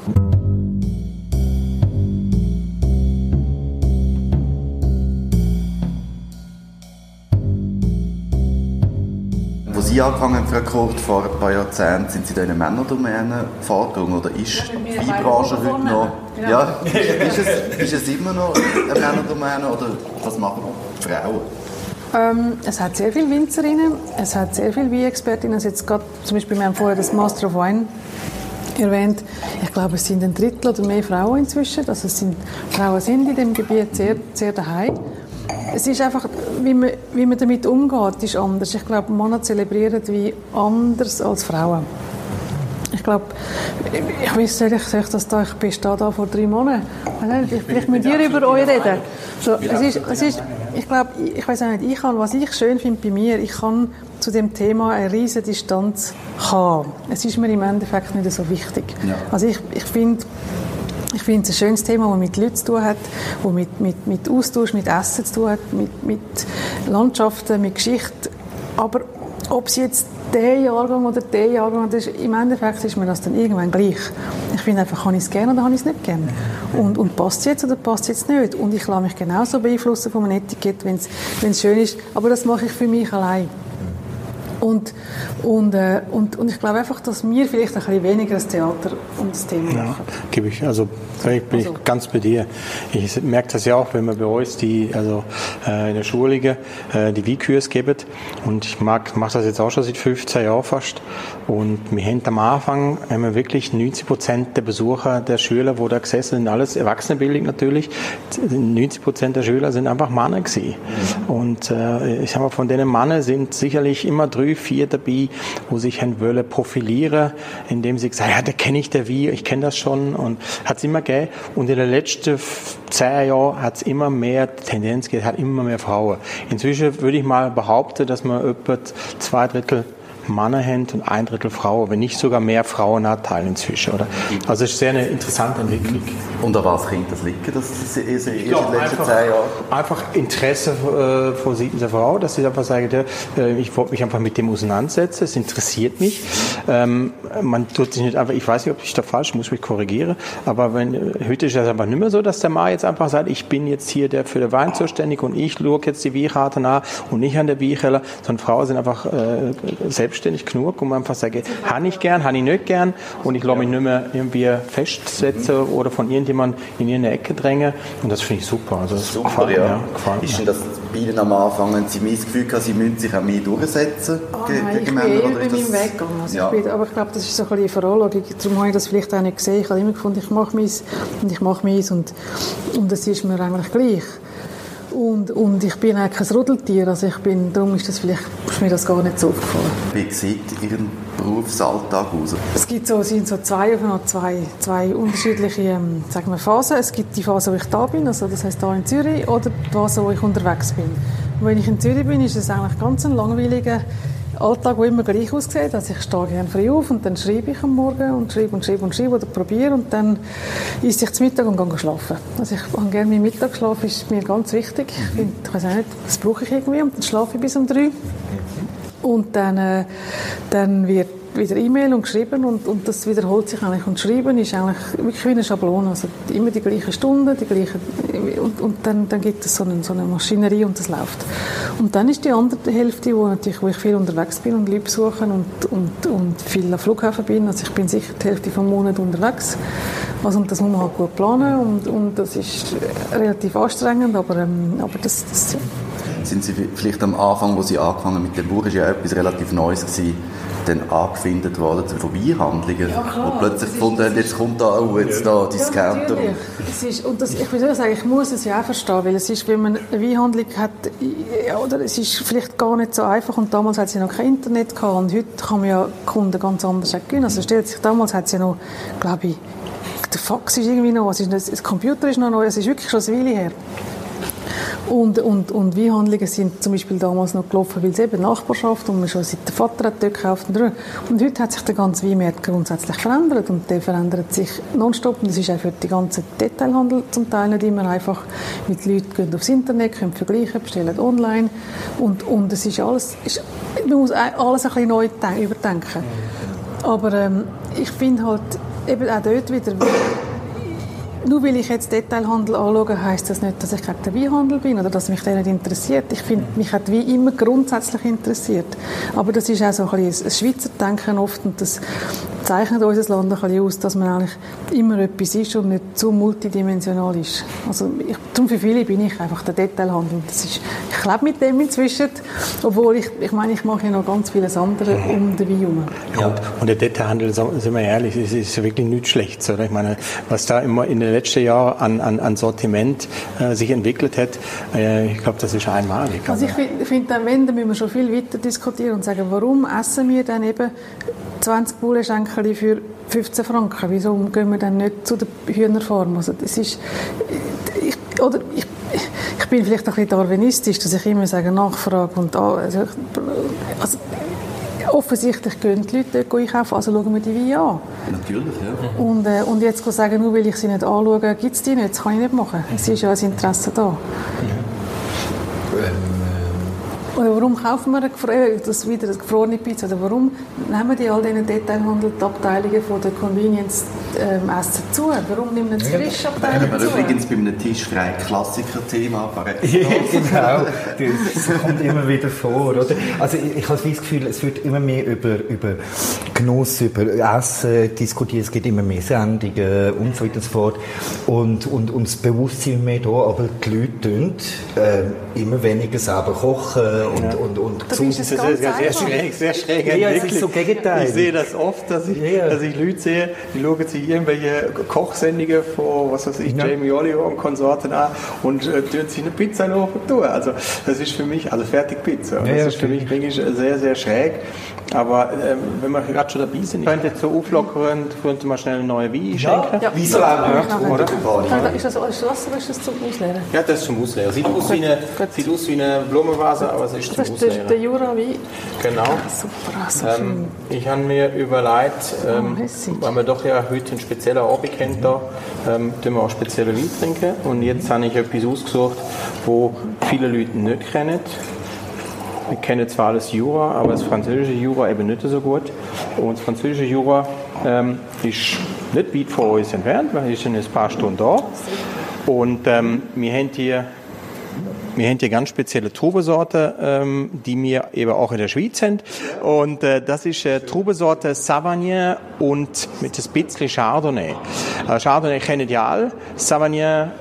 Wo Sie angefangen haben, Frau Kurt, vor ein paar Jahrzehnten, sind Sie da in eine Männerdomäne vorgedrungen oder ist die Weinbranche heute noch... Ja. Ja, ist, es, ist es immer noch eine Männerdomäne oder was machen Frauen? Ähm, es hat sehr viele Winzerinnen, es hat sehr viele Weinexpertinnen. Also jetzt gerade, zum Beispiel, wir haben vorher das Master of Wine erwähnt. Ich glaube, es sind ein Drittel oder mehr Frauen inzwischen. Also es sind, Frauen sind in dem Gebiet sehr, sehr daheim. Es ist einfach, wie man, wie man damit umgeht, ist anders. Ich glaube, Männer zelebrieren wie anders als Frauen. Ich glaube, ich weiß nicht, ich sage das da, ich bin da, da vor drei Monaten. Ich vielleicht mit dir über euch reden. So, es ist, es ist, ich glaube, ich weiß auch nicht, ich kann, was ich schön finde bei mir, ich kann zu dem Thema eine riesige Distanz haben. Es ist mir im Endeffekt nicht so wichtig. Ja. Also ich, ich finde, ich finde es ein schönes Thema, das mit Leuten zu tun hat, das mit, mit, mit Austausch, mit Essen zu tun hat, mit, mit Landschaften, mit Geschichte. Aber ob es jetzt der Jahrgang oder der Jahrgang das ist, im Endeffekt ist mir das dann irgendwann gleich. Ich finde einfach, habe ich es gerne oder habe ich es nicht gerne? Und, und passt es jetzt oder passt es jetzt nicht? Und ich lasse mich genauso beeinflussen von einem Etikett, wenn es schön ist. Aber das mache ich für mich allein. Und, und, äh, und, und ich glaube einfach, dass wir vielleicht ein bisschen weniger das Theater um das Thema Ja, machen. gebe ich. Also ich bin Also- ich ganz bei dir. Ich merke das ja auch, wenn wir bei uns die, also äh, in der Schule äh, die Wikurs geben. Und ich mag, mache das jetzt auch schon seit 15 Jahren fast. Und wir haben am Anfang haben wir wirklich 90 Prozent der Besucher, der Schüler, wo da gesessen sind, alles Erwachsenenbildung natürlich. 90 Prozent der Schüler sind einfach Männer gewesen. Und äh, ich sag mal, von denen Männer sind sicherlich immer drei, vier dabei, wo sich haben wollen profilieren, indem sie gesagt, ja, da kenne ich der wie, ich kenne das schon und hat es immer gegeben. Und in den letzten zehn Jahren hat es immer mehr Tendenz hat immer mehr Frauen. Inzwischen würde ich mal behaupten, dass man etwa zwei Drittel Männer haben und ein Drittel Frauen, wenn nicht sogar mehr Frauenanteil inzwischen, oder? Also es ist sehr eine interessante Entwicklung. Und an was könnte das liegen, dass das in den letzten zehn einfach, Jahren... einfach Interesse äh, von Seiten der Frau, dass sie einfach sagen, äh, ich wollte mich einfach mit dem auseinandersetzen, es interessiert mich. Ähm, man tut sich nicht einfach, ich weiß nicht, ob ich da falsch muss mich korrigieren, aber wenn, äh, heute ist das einfach nicht mehr so, dass der Mann jetzt einfach sagt, ich bin jetzt hier der für den Wein zuständig und ich schaue jetzt die Weinkarte nach und nicht an der Weinkeller, sondern Frauen sind einfach äh, selbstständig genug, um einfach zu sagen, habe ich gern, habe ich nicht gern und ich lasse mich nicht mehr irgendwie festsetzen oder von irgendjemandem in irgendeine Ecke drängen und das finde ich super. Also das Super, gefällt mir, ja. gefällt mir. Ist denn das bei Ihnen am Anfang, haben Sie mehr das Gefühl gehabt, Sie müssen sich auch mehr durchsetzen ge- nein, ich bin eher bei meinem das- Weg gegangen. Also Ja. ich bin, aber ich glaube, das ist so ein bisschen eine Veranlagung. Darum habe ich das vielleicht auch nicht gesehen. Ich habe immer gefunden, ich mache meins und ich mache meins und, und es ist mir eigentlich gleich. Und, und ich bin eigentlich kein Rudeltier, also ich bin, darum ist, das vielleicht, ist mir das gar nicht so aufgefallen. Wie sieht Ihr Berufsalltag aus? Es gibt so, sind so zwei, zwei, zwei unterschiedliche ähm, sagen wir, Phasen. Es gibt die Phase, wo ich da bin, also das heißt da in Zürich, oder die Phase, wo ich unterwegs bin. Und wenn ich in Zürich bin, ist es eigentlich ganz ein langweiliger Alltag, der immer gleich aussieht. Also ich stehe gerne früh auf und dann schreibe ich am Morgen und schreibe und schreibe und schreibe oder probiere und dann esse ich zu Mittag und gehe schlafen. Also ich habe gerne meinen Mittagsschlaf, ist mir ganz wichtig. Ich, finde, ich weiß auch nicht, das brauche ich irgendwie und dann schlafe ich bis um drei. Und dann, äh, dann wird wieder E-Mail und geschrieben und, und das wiederholt sich eigentlich. Und schreiben ist eigentlich wirklich wie eine Schablone. Also immer die gleichen Stunden, die gleichen, und, und dann, dann gibt es so eine, so eine Maschinerie und das läuft. Und dann ist die andere Hälfte, wo, natürlich, wo ich viel unterwegs bin und Leute besuche und, und, und viel am Flughafen bin. Also ich bin sicher die Hälfte vom Monat unterwegs. Also und das muss man halt gut planen und, und das ist relativ anstrengend, aber, ähm, aber das, das sind Sie vielleicht am Anfang, wo Sie angefangen mit dem Buch, ist ja etwas relativ Neues gewesen, dann angefindet worden von Weinhandlungen, ja, klar, wo plötzlich gefunden haben, jetzt kommt da, oh, jetzt da Discounter. Ja, es ist, und das, ich will sagen, ich muss es ja auch verstehen, weil es ist, wenn man eine Weinhandlung hat, ja, oder es ist vielleicht gar nicht so einfach und damals hat sie noch kein Internet gehabt und heute kann man ja Kunden ganz anders gewinnen. Also stellt sich, damals hat sie noch, glaube ich, der Fax ist irgendwie noch, also das Computer ist noch neu, es ist wirklich schon eine Weile her. Und, und, und Weinhandlungen sind zum Beispiel damals noch gelaufen, weil es eben Nachbarschaft und man schon seit der Vater hat dort gekauft und, und heute hat sich der ganze Weinmarkt grundsätzlich verändert und der verändert sich nonstop. Und das ist auch für die ganzen Detailhandel zum Teil nicht immer einfach, weil die Leute gehen aufs Internet, können vergleichen, bestellen online. Und, und es ist alles, ist, man muss alles ein bisschen neu überdenken. Aber ähm, ich finde halt eben auch dort wieder nur weil ich jetzt Detailhandel anschaue, heisst das nicht, dass ich gegen den Weinhandel bin oder dass mich der nicht interessiert. Ich finde, mich hat wie immer grundsätzlich interessiert. Aber das ist auch so ein, bisschen ein Schweizer Denken oft und das zeichnet unser Land ein bisschen aus, dass man eigentlich immer etwas ist und nicht zu multidimensional ist. Also ich, darum für viele bin ich einfach der Detailhandel. Das ist, ich lebe mit dem inzwischen, obwohl ich, ich meine, ich mache ja noch ganz vieles andere um den Wein herum. Ja, und der Detailhandel, sind wir ehrlich, ist, ist wirklich nichts Schlechtes. Oder? Ich meine, was da immer in den letzten Jahren an, an, an Sortiment äh, sich entwickelt hat, äh, ich glaube, das ist einmalig. Also ich finde, find, wenn, dann müssen wir schon viel weiter diskutieren und sagen, warum essen wir dann eben 20 Bullenschenkel für 15 Franken. Wieso gehen wir dann nicht zu der Hühnerfarm? Also das ist, ich, oder ich, ich bin vielleicht ein bisschen darwinistisch, dass ich immer sage, nachfrage und also, also offensichtlich gehen die Leute dort einkaufen, also schauen wir die Weine an. Natürlich, ja. Und, äh, und jetzt sagen, nur weil ich sie nicht anschaue, gibt es die nicht. Das kann ich nicht machen. Es ist ja ein Interesse da. Ja. Ähm oder warum kaufen wir das wieder das gefrorene Pizza? Oder warum nehmen die all diese Detailhandel-Abteilungen von der Convenience ähm, Essen zu? Warum nehmen sie frische Abteilungen zu? übrigens bei einem Tischfrei Klassiker-Thema Genau, das kommt immer wieder vor. Oder? Also ich, ich habe das Gefühl, es wird immer mehr über, über Genuss, über Essen diskutiert. Es gibt immer mehr Sendungen und so weiter und so fort. Und, und, und das Bewusstsein mehr da, aber die Leute tun äh, immer weniger selber kochen und, ja. und, und das ist sehr, sehr, sehr schräg, sehr schräg ja, es ist so Gegenteil. Ich sehe das oft, dass ich, ja. dass ich Leute sehe, die schauen sich irgendwelche Kochsendungen von, was weiß ich, ja. Jamie Oliver und Konsorten an und äh, tun sich eine Pizza noch auf die Also das ist für mich, also Fertigpizza. Ja, das ist für mich wirklich sehr, sehr schräg. Aber ähm, wenn wir gerade schon dabei sind, ich könnte jetzt so auflockern, könnte mal schnell eine neue Wein schenken. Ja, Wieso auch ja, oder? Ist das alles Wasser oder ist das zum Ausleeren? Ja, das ist zum Ausleeren. Sieht aus wie eine, sieht aus wie eine Blumenvase, aber es ist das ist der Jura Wein. Genau. Super, so ähm, ich habe mir überlegt, ähm, oh, weil wir doch ja heute einen speziellen Abend kennen, da, ähm, wir auch spezielle Wein trinken. Und jetzt habe ich etwas ausgesucht, wo viele Leute nicht kennen wir kennen zwar alles Jura, aber das französische Jura eben nicht so gut. Und das französische Jura ähm, ist nicht weit von uns entfernt, wir sind ein paar Stunden da. Und ähm, wir haben hier wir haben hier ganz spezielle Trubesorte, ähm, die wir eben auch in der Schweiz haben. Und äh, das ist äh, Trubesorte Savagnin und mit ein bisschen Chardonnay. Äh, Chardonnay kennen ja alle. Savagnin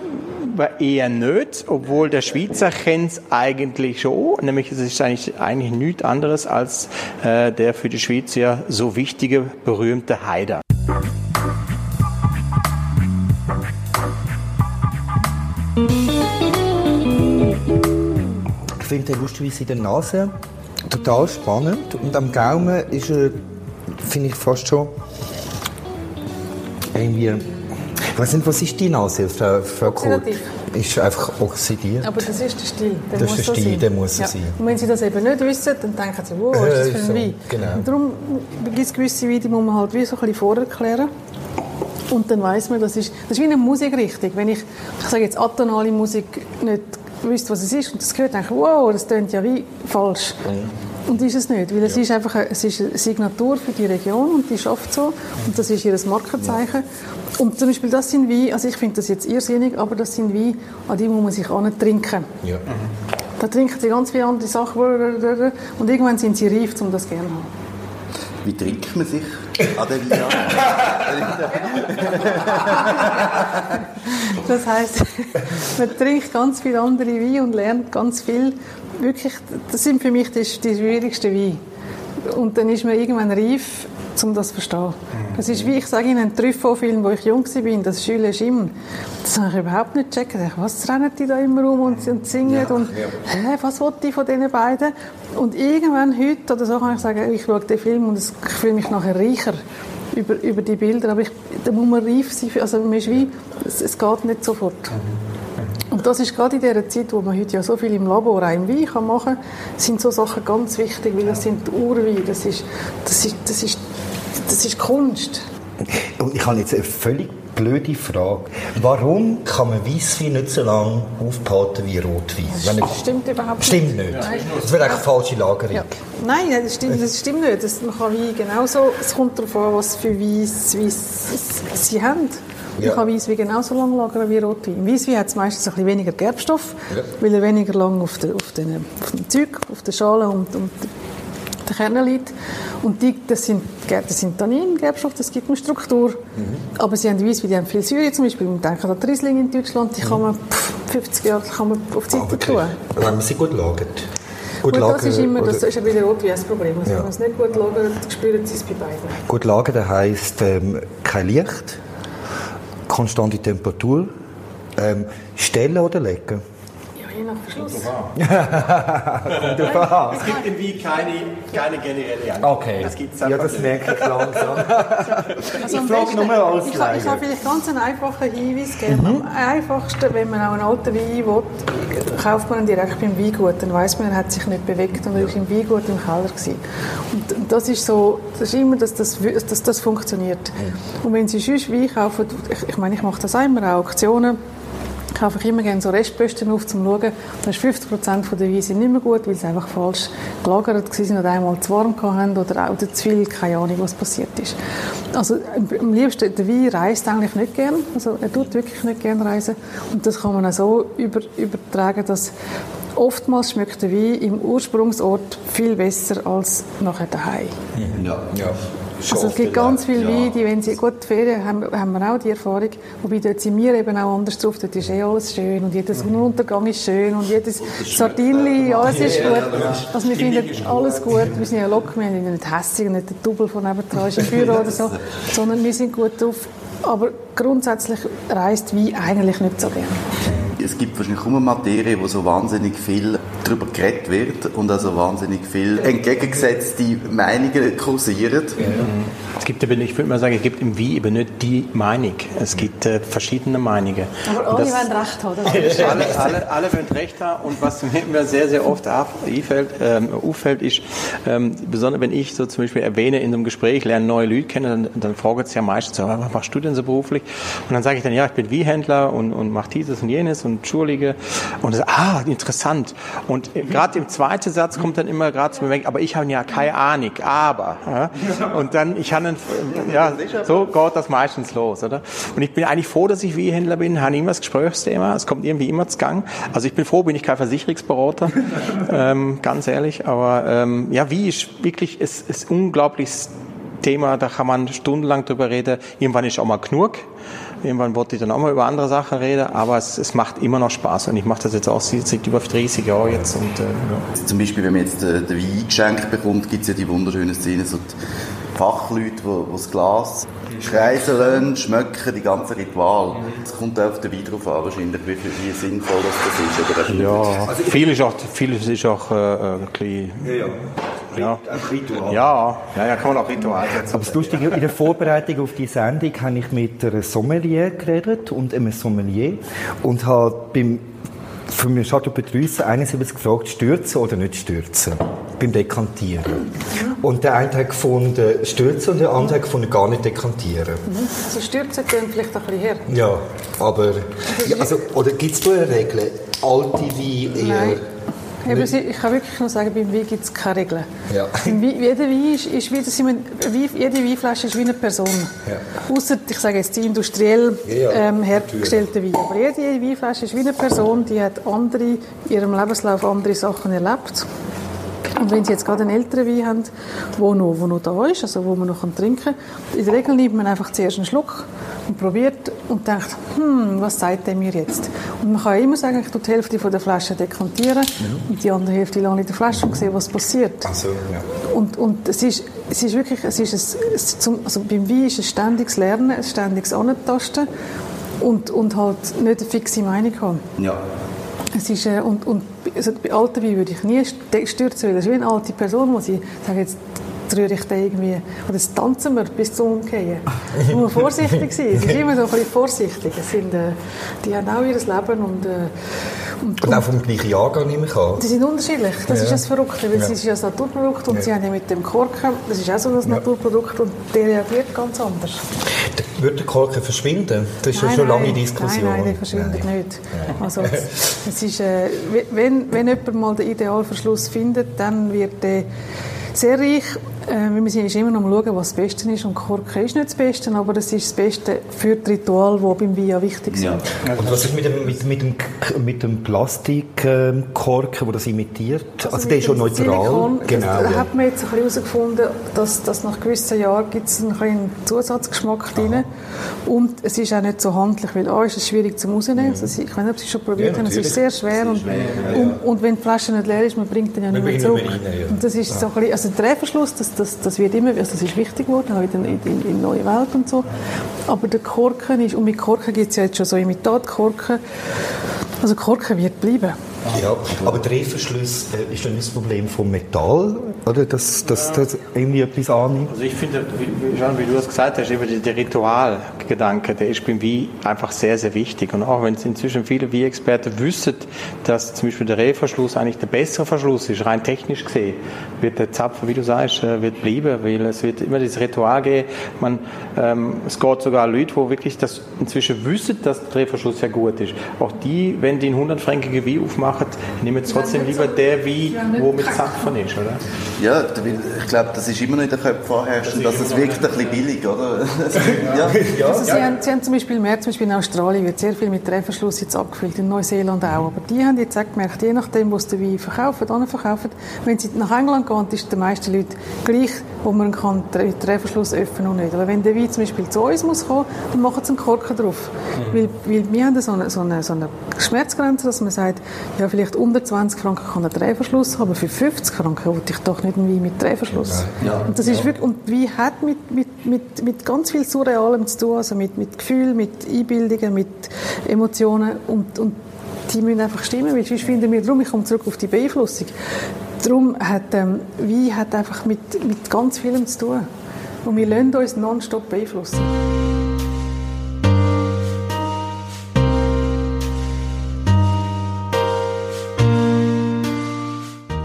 eher nicht, obwohl der Schweizer kennt es eigentlich schon. Nämlich es ist eigentlich, eigentlich nichts anderes als äh, der für die Schweiz ja so wichtige, berühmte Haider. Ich finde den lustigerweise in der Nase total spannend und am Gaumen ist er, finde ich, fast schon irgendwie ich weiß nicht, was ist die Nase, Frau, Frau Kohl? Ist einfach oxidiert. Aber das ist der Stil. Der das ist der Stil, sein. der muss ja. sein. Und wenn Sie das eben nicht wissen, dann denken Sie, wow, was ist das für ein so, Wein? Genau. Und darum gibt es gewisse Weine, die muss man halt wie so ein bisschen vorerklären. Und dann weiß man, das ist, das ist wie eine Musikrichtung. Wenn ich, ich sage jetzt atonale Musik nicht wüsste, was es ist und das gehört, denke ich, wow, das klingt ja wie falsch. Mhm. Und ist es nicht, weil es ist einfach eine, es ist eine Signatur für die Region und die schafft so und das ist ihr Markenzeichen. Und zum Beispiel das sind Weine, also ich finde das jetzt irrsinnig, aber das sind Weine, an die muss man sich auch nicht trinken. Ja. Da trinken sie ganz viele andere Sachen und irgendwann sind sie reif, um das gerne zu haben. Wie trinkt man sich an den Wein? das heisst, man trinkt ganz viele andere Weine und lernt ganz viel. Wirklich, das sind für mich die, die schwierigsten Weine. Und dann ist man irgendwann reif, um das zu verstehen. Das ist wie, ich sage Ihnen, ein Truffaut-Film, wo ich jung war, das Jules Jim. Das habe ich überhaupt nicht gecheckt. Ich, was rennen die da immer rum und, und singen? Ja, und, hä, was wollte ich von diesen beiden? Und irgendwann heute oder so kann ich sagen, ich schaue den Film und ich fühle mich nachher reicher über, über die Bilder. Aber ich, da muss man reif sein. Also man ist wie, es, es geht nicht sofort. Und das ist gerade in dieser Zeit, wo man heute ja so viel im Labor auch im Wein kann machen kann, sind so Sachen ganz wichtig, weil das sind Urweine, das ist, das ist, das ist, das ist Kunst. Und ich habe jetzt eine völlig blöde Frage. Warum kann man Weisswein nicht so lange aufbehalten wie Rotwein? Das Wenn stimmt überhaupt nicht. Stimmt nicht. Das wäre eigentlich eine falsche Lagerung. Ja. Nein, das stimmt, das stimmt nicht. Das, man kann Wein genauso, es kommt darauf an, was für Weiss, Weiss sie haben. Ja. Ich kann Weisswein genauso lange lagern wie Rotwein. Weisswein hat es meistens ein bisschen weniger Gerbstoff, ja. weil er weniger lang auf, de, auf, den, auf dem Zeug, auf der Schale und, und den Kernen liegt. Und die, das, sind, das sind Tannin, Gerbstoff, das gibt eine Struktur. Mhm. Aber sie haben Weisswein, die haben viel Säure, zum Beispiel, man denkt an die Riesling in Deutschland, die kann man pff, 50 Jahre kann man auf die Seite tun. Wenn man sie gut lagert. Gut, gut lagern, das ist immer das ist ja bei der Rotwein das Problem. Also ja. Wenn man es nicht gut lagert, spüren sie es bei beiden. Gut lagern heisst ähm, kein Licht, konstante Temperatur, ähm, stellen oder lecken? Verschluss. es gibt im Wein keine, keine generelle Antwort. Okay. Das ja, das merke ich langsam. Also ich frage nur als Ich, ich habe vielleicht ganz einen einfachen Hinweis geben. Mhm. Am einfachsten, wenn man auch einen alten Wein will, kauft man ihn direkt beim Weingut. Dann weiß man, er hat sich nicht bewegt und war im Weingut im Keller. Gewesen. Und das ist so, das ist immer, dass das, dass das funktioniert. Mhm. Und wenn Sie sonst Wein kaufen, ich, ich meine, ich mache das auch immer, auch Auktionen, kaufe ich immer gerne so Restbösten auf, um zu schauen. Da ist 50 Prozent der Weine nicht mehr gut, weil sie einfach falsch gelagert waren oder einmal zu warm hatten oder auch zu viel, keine Ahnung, was passiert ist. Also am liebsten, der Wein reist eigentlich nicht gern, also er tut wirklich nicht gern reisen und das kann man auch so über, übertragen, dass oftmals schmeckt der Wein im Ursprungsort viel besser als nachher daheim. Ja, ja. Also es gibt ganz viele Weine, die, wenn sie gut Ferien haben, haben wir auch die Erfahrung, wobei dort sind wir eben auch anders drauf, dort ist eh alles schön und jeder Sonnenuntergang ist schön und jedes Sardinli, alles ist gut. Also wir finden alles gut, wir sind ja locker, wir sind nicht hässlich und nicht der Double von nebenan ist im Büro oder so, sondern wir sind gut drauf. Aber grundsätzlich reist Wein eigentlich nicht so gerne. Es gibt wahrscheinlich kaum eine Materie, wo so wahnsinnig viel darüber geredet wird und also wahnsinnig viel entgegengesetzte Meinungen kursieren. Ja. Es gibt eben, ich würde mal sagen, es gibt im Wie eben nicht die Meinung. Es gibt äh, verschiedene Meinungen. Aber alle wollen Recht haben. alle, alle, alle wollen Recht haben und was mir sehr, sehr oft auffällt, ähm, auffällt ist, ähm, besonders wenn ich so zum Beispiel erwähne in einem Gespräch, lerne neue Leute kennen, dann, dann fragen sie ja meistens so, was machst du denn so beruflich? Und dann sage ich dann, ja, ich bin Wie-Händler und, und mache dieses und jenes und Schulige. Und so, ah, interessant. Und gerade im zweiten Satz kommt dann immer gerade zu mir, aber ich habe ja keine Ahnung, aber. Ja? Und dann, ich habe ja, so geht das meistens los, oder? Und ich bin eigentlich froh, dass ich Wie-Händler bin, habe immer das Gesprächsthema, es kommt irgendwie immer zu Gang. Also ich bin froh, bin ich kein Versicherungsberater, ähm, ganz ehrlich, aber ähm, ja, wie ist wirklich, es ist unglaubliches Thema, da kann man stundenlang drüber reden. Irgendwann ist auch mal Knurk. Irgendwann wollte ich dann auch mal über andere Sachen reden, aber es, es macht immer noch Spaß und ich mache das jetzt auch seit über 30 Jahren jetzt. Und, äh, ja. Zum Beispiel, wenn man jetzt äh, den Wein geschenkt bekommt, gibt es ja die wunderschöne Szene, so die Fachleute, die das Glas kreisen lassen, schmecken, die ganze Ritual. Es kommt auch auf den Wein drauf an, wahrscheinlich, wie, wie sinnvoll das, ist. Oder ja, also viel ist auch, viel ist auch äh, ein bisschen... Ja, ja. Ja. Ritual. Ja, ja, ja, kann man auch Ritual setzen. Aber das Lustige, in der Vorbereitung auf die Sendung habe ich mit einer Sommelier geredet und einem Sommelier und habe beim für mich Chateau Petrus 71 gefragt, stürzen oder nicht stürzen beim Dekantieren. Und der eine hat gefunden, stürzen und der andere hat gefunden, gar nicht dekantieren. Also stürzen können vielleicht ein bisschen her. Ja, aber, ja, also, oder gibt es da eine Regel? Alte wie eher... Nein. Eben, ich kann wirklich nur sagen, beim Wein gibt es keine Regeln. Ja. jeder Wein ist, ist wie, das jede Weinflasche ist wie eine Person. Ja. Außer, ich sage jetzt, die industriell ja, ähm, hergestellte Wein. Aber jede Weinflasche ist wie eine Person, die hat andere, in ihrem Lebenslauf andere Sachen erlebt. Und wenn Sie jetzt gerade einen älteren Wein haben, der noch, wo noch da ist, also wo man noch trinken kann, in der Regel nimmt man einfach zuerst einen Schluck und probiert und denkt, hm, was sagt der mir jetzt? Und man kann immer sagen, ich tue die Hälfte von der Flasche dekantieren und die andere Hälfte ich in der Flasche und sehe, was passiert. Also, ja. Und, und es, ist, es ist wirklich, es ist ein, es zum, also beim Wein ist ein ständiges Lernen, ein ständiges Antasten und, und halt nicht eine fixe Meinung haben. Ja. Es ist, äh, und, und also bei alten würde ich nie st- stürzen, weil das ist wie eine alte Person, wo sie sagen, jetzt rühre ich den irgendwie, oder jetzt tanzen wir bis zum Umgehen. Man muss vorsichtig sein, es ist immer so ein bisschen vorsichtig. Es sind, äh, die haben auch ihr Leben und, äh, und, Und auch vom gleichen Jahrgang nehme ich an. die sind unterschiedlich, das Ja. ist das Verrückte, weil Ja. es ist ja ein Naturprodukt und sie haben ja mit dem Korken, das ist auch so ein Naturprodukt und der reagiert ganz anders. Wird der Korken verschwinden? Das ist ja schon lange Diskussion. Nein, nein, der verschwindet nicht. Also, es, es ist, äh, wenn, wenn jemand mal den Idealverschluss findet, dann wird der sehr reich. Äh, wir müssen immer noch mal schauen, was das Beste ist. Und Korken ist nicht das Beste, aber es ist das Beste für die Rituale, die beim Wein ja wichtig sind. Ja. Und was ist mit dem, mit, mit dem, mit dem Plastikkorken, der das imitiert? Also, der ist schon neutral. Silikon, genau. Das, da ja. hat man jetzt ein bisschen herausgefunden, dass, dass nach gewissen Jahren gibt es einen kleinen Zusatzgeschmack drin. Und es ist auch nicht so handlich, weil A ist es schwierig zum rausnehmen. Also, ich weiß nicht, ob Sie es schon probiert Ja, haben. Es ist sehr schwer. Und, und, und wenn die Flasche nicht leer ist, man bringt den ja nicht mehr zurück. rein, ja. Und das ist so ein bisschen, also der Drehverschluss, das, das, das wird immer, also das ist wichtig geworden, auch in, den- in, in neue Welt und so. Aber der Korken ist, und mit Korken gibt es ja jetzt schon so Imitatkorken. Also Korken wird bleiben. Ja, aber Drehverschluss äh, ist dann nicht das Problem vom Metall, oder? Dass, dass das irgendwie etwas annimmt? Also ich finde, wie, Jean, wie du es gesagt hast, eben der, Ritualgedanke, der ist beim Wein einfach sehr, sehr wichtig. Und auch wenn es inzwischen viele Weinexperten wissen, dass zum Beispiel der Rehverschluss eigentlich der bessere Verschluss ist, rein technisch gesehen, wird der Zapfen, wie du sagst, äh, wird bleiben, weil es wird immer dieses Ritual geben. Man, ähm, es geht sogar Leute, die wirklich das inzwischen wissen, dass der Drehverschluss ja gut ist. Auch die, wenn die einen 100-frankigen Wein aufmachen, nehmen trotzdem lieber der Wein, der mit Zapfen ist, oder? Ja, ich glaube, das ist immer noch in den Köpfen vorherrschend, dass es wirkt ein bisschen billig, oder? ja. Also Sie, haben, Sie haben zum Beispiel mehr, zum Beispiel in Australien wird sehr viel mit Drehverschluss jetzt abgefüllt, in Neuseeland auch. Aber die haben jetzt auch gemerkt, je nachdem, wo sie den Wein verkaufen, dann verkaufen, wenn sie nach England gehen, ist den meisten Leuten gleich, wo man kann den Drehverschluss öffnen und nicht. Aber wenn der Wein zum Beispiel zu uns muss kommen, dann machen sie einen Korken drauf. Weil, weil wir haben so eine, so, eine, so eine Schmerzgrenze, dass man sagt, ja vielleicht unter 20 Franken kann er Drehverschluss haben, aber für 50 Franken will ich doch nicht einen Wein mit Drehverschluss. Und das ist wirklich, und Wein hat mit, mit, mit, mit ganz viel Surrealem zu tun, also mit, mit Gefühl, mit Einbildungen, mit Emotionen und, und die müssen einfach stimmen, weil sonst finden wir, darum, ich komme zurück auf die Beeinflussung, darum hat ähm, Wein hat einfach mit, mit ganz vielem zu tun. Und wir lassen uns nonstop beeinflussen.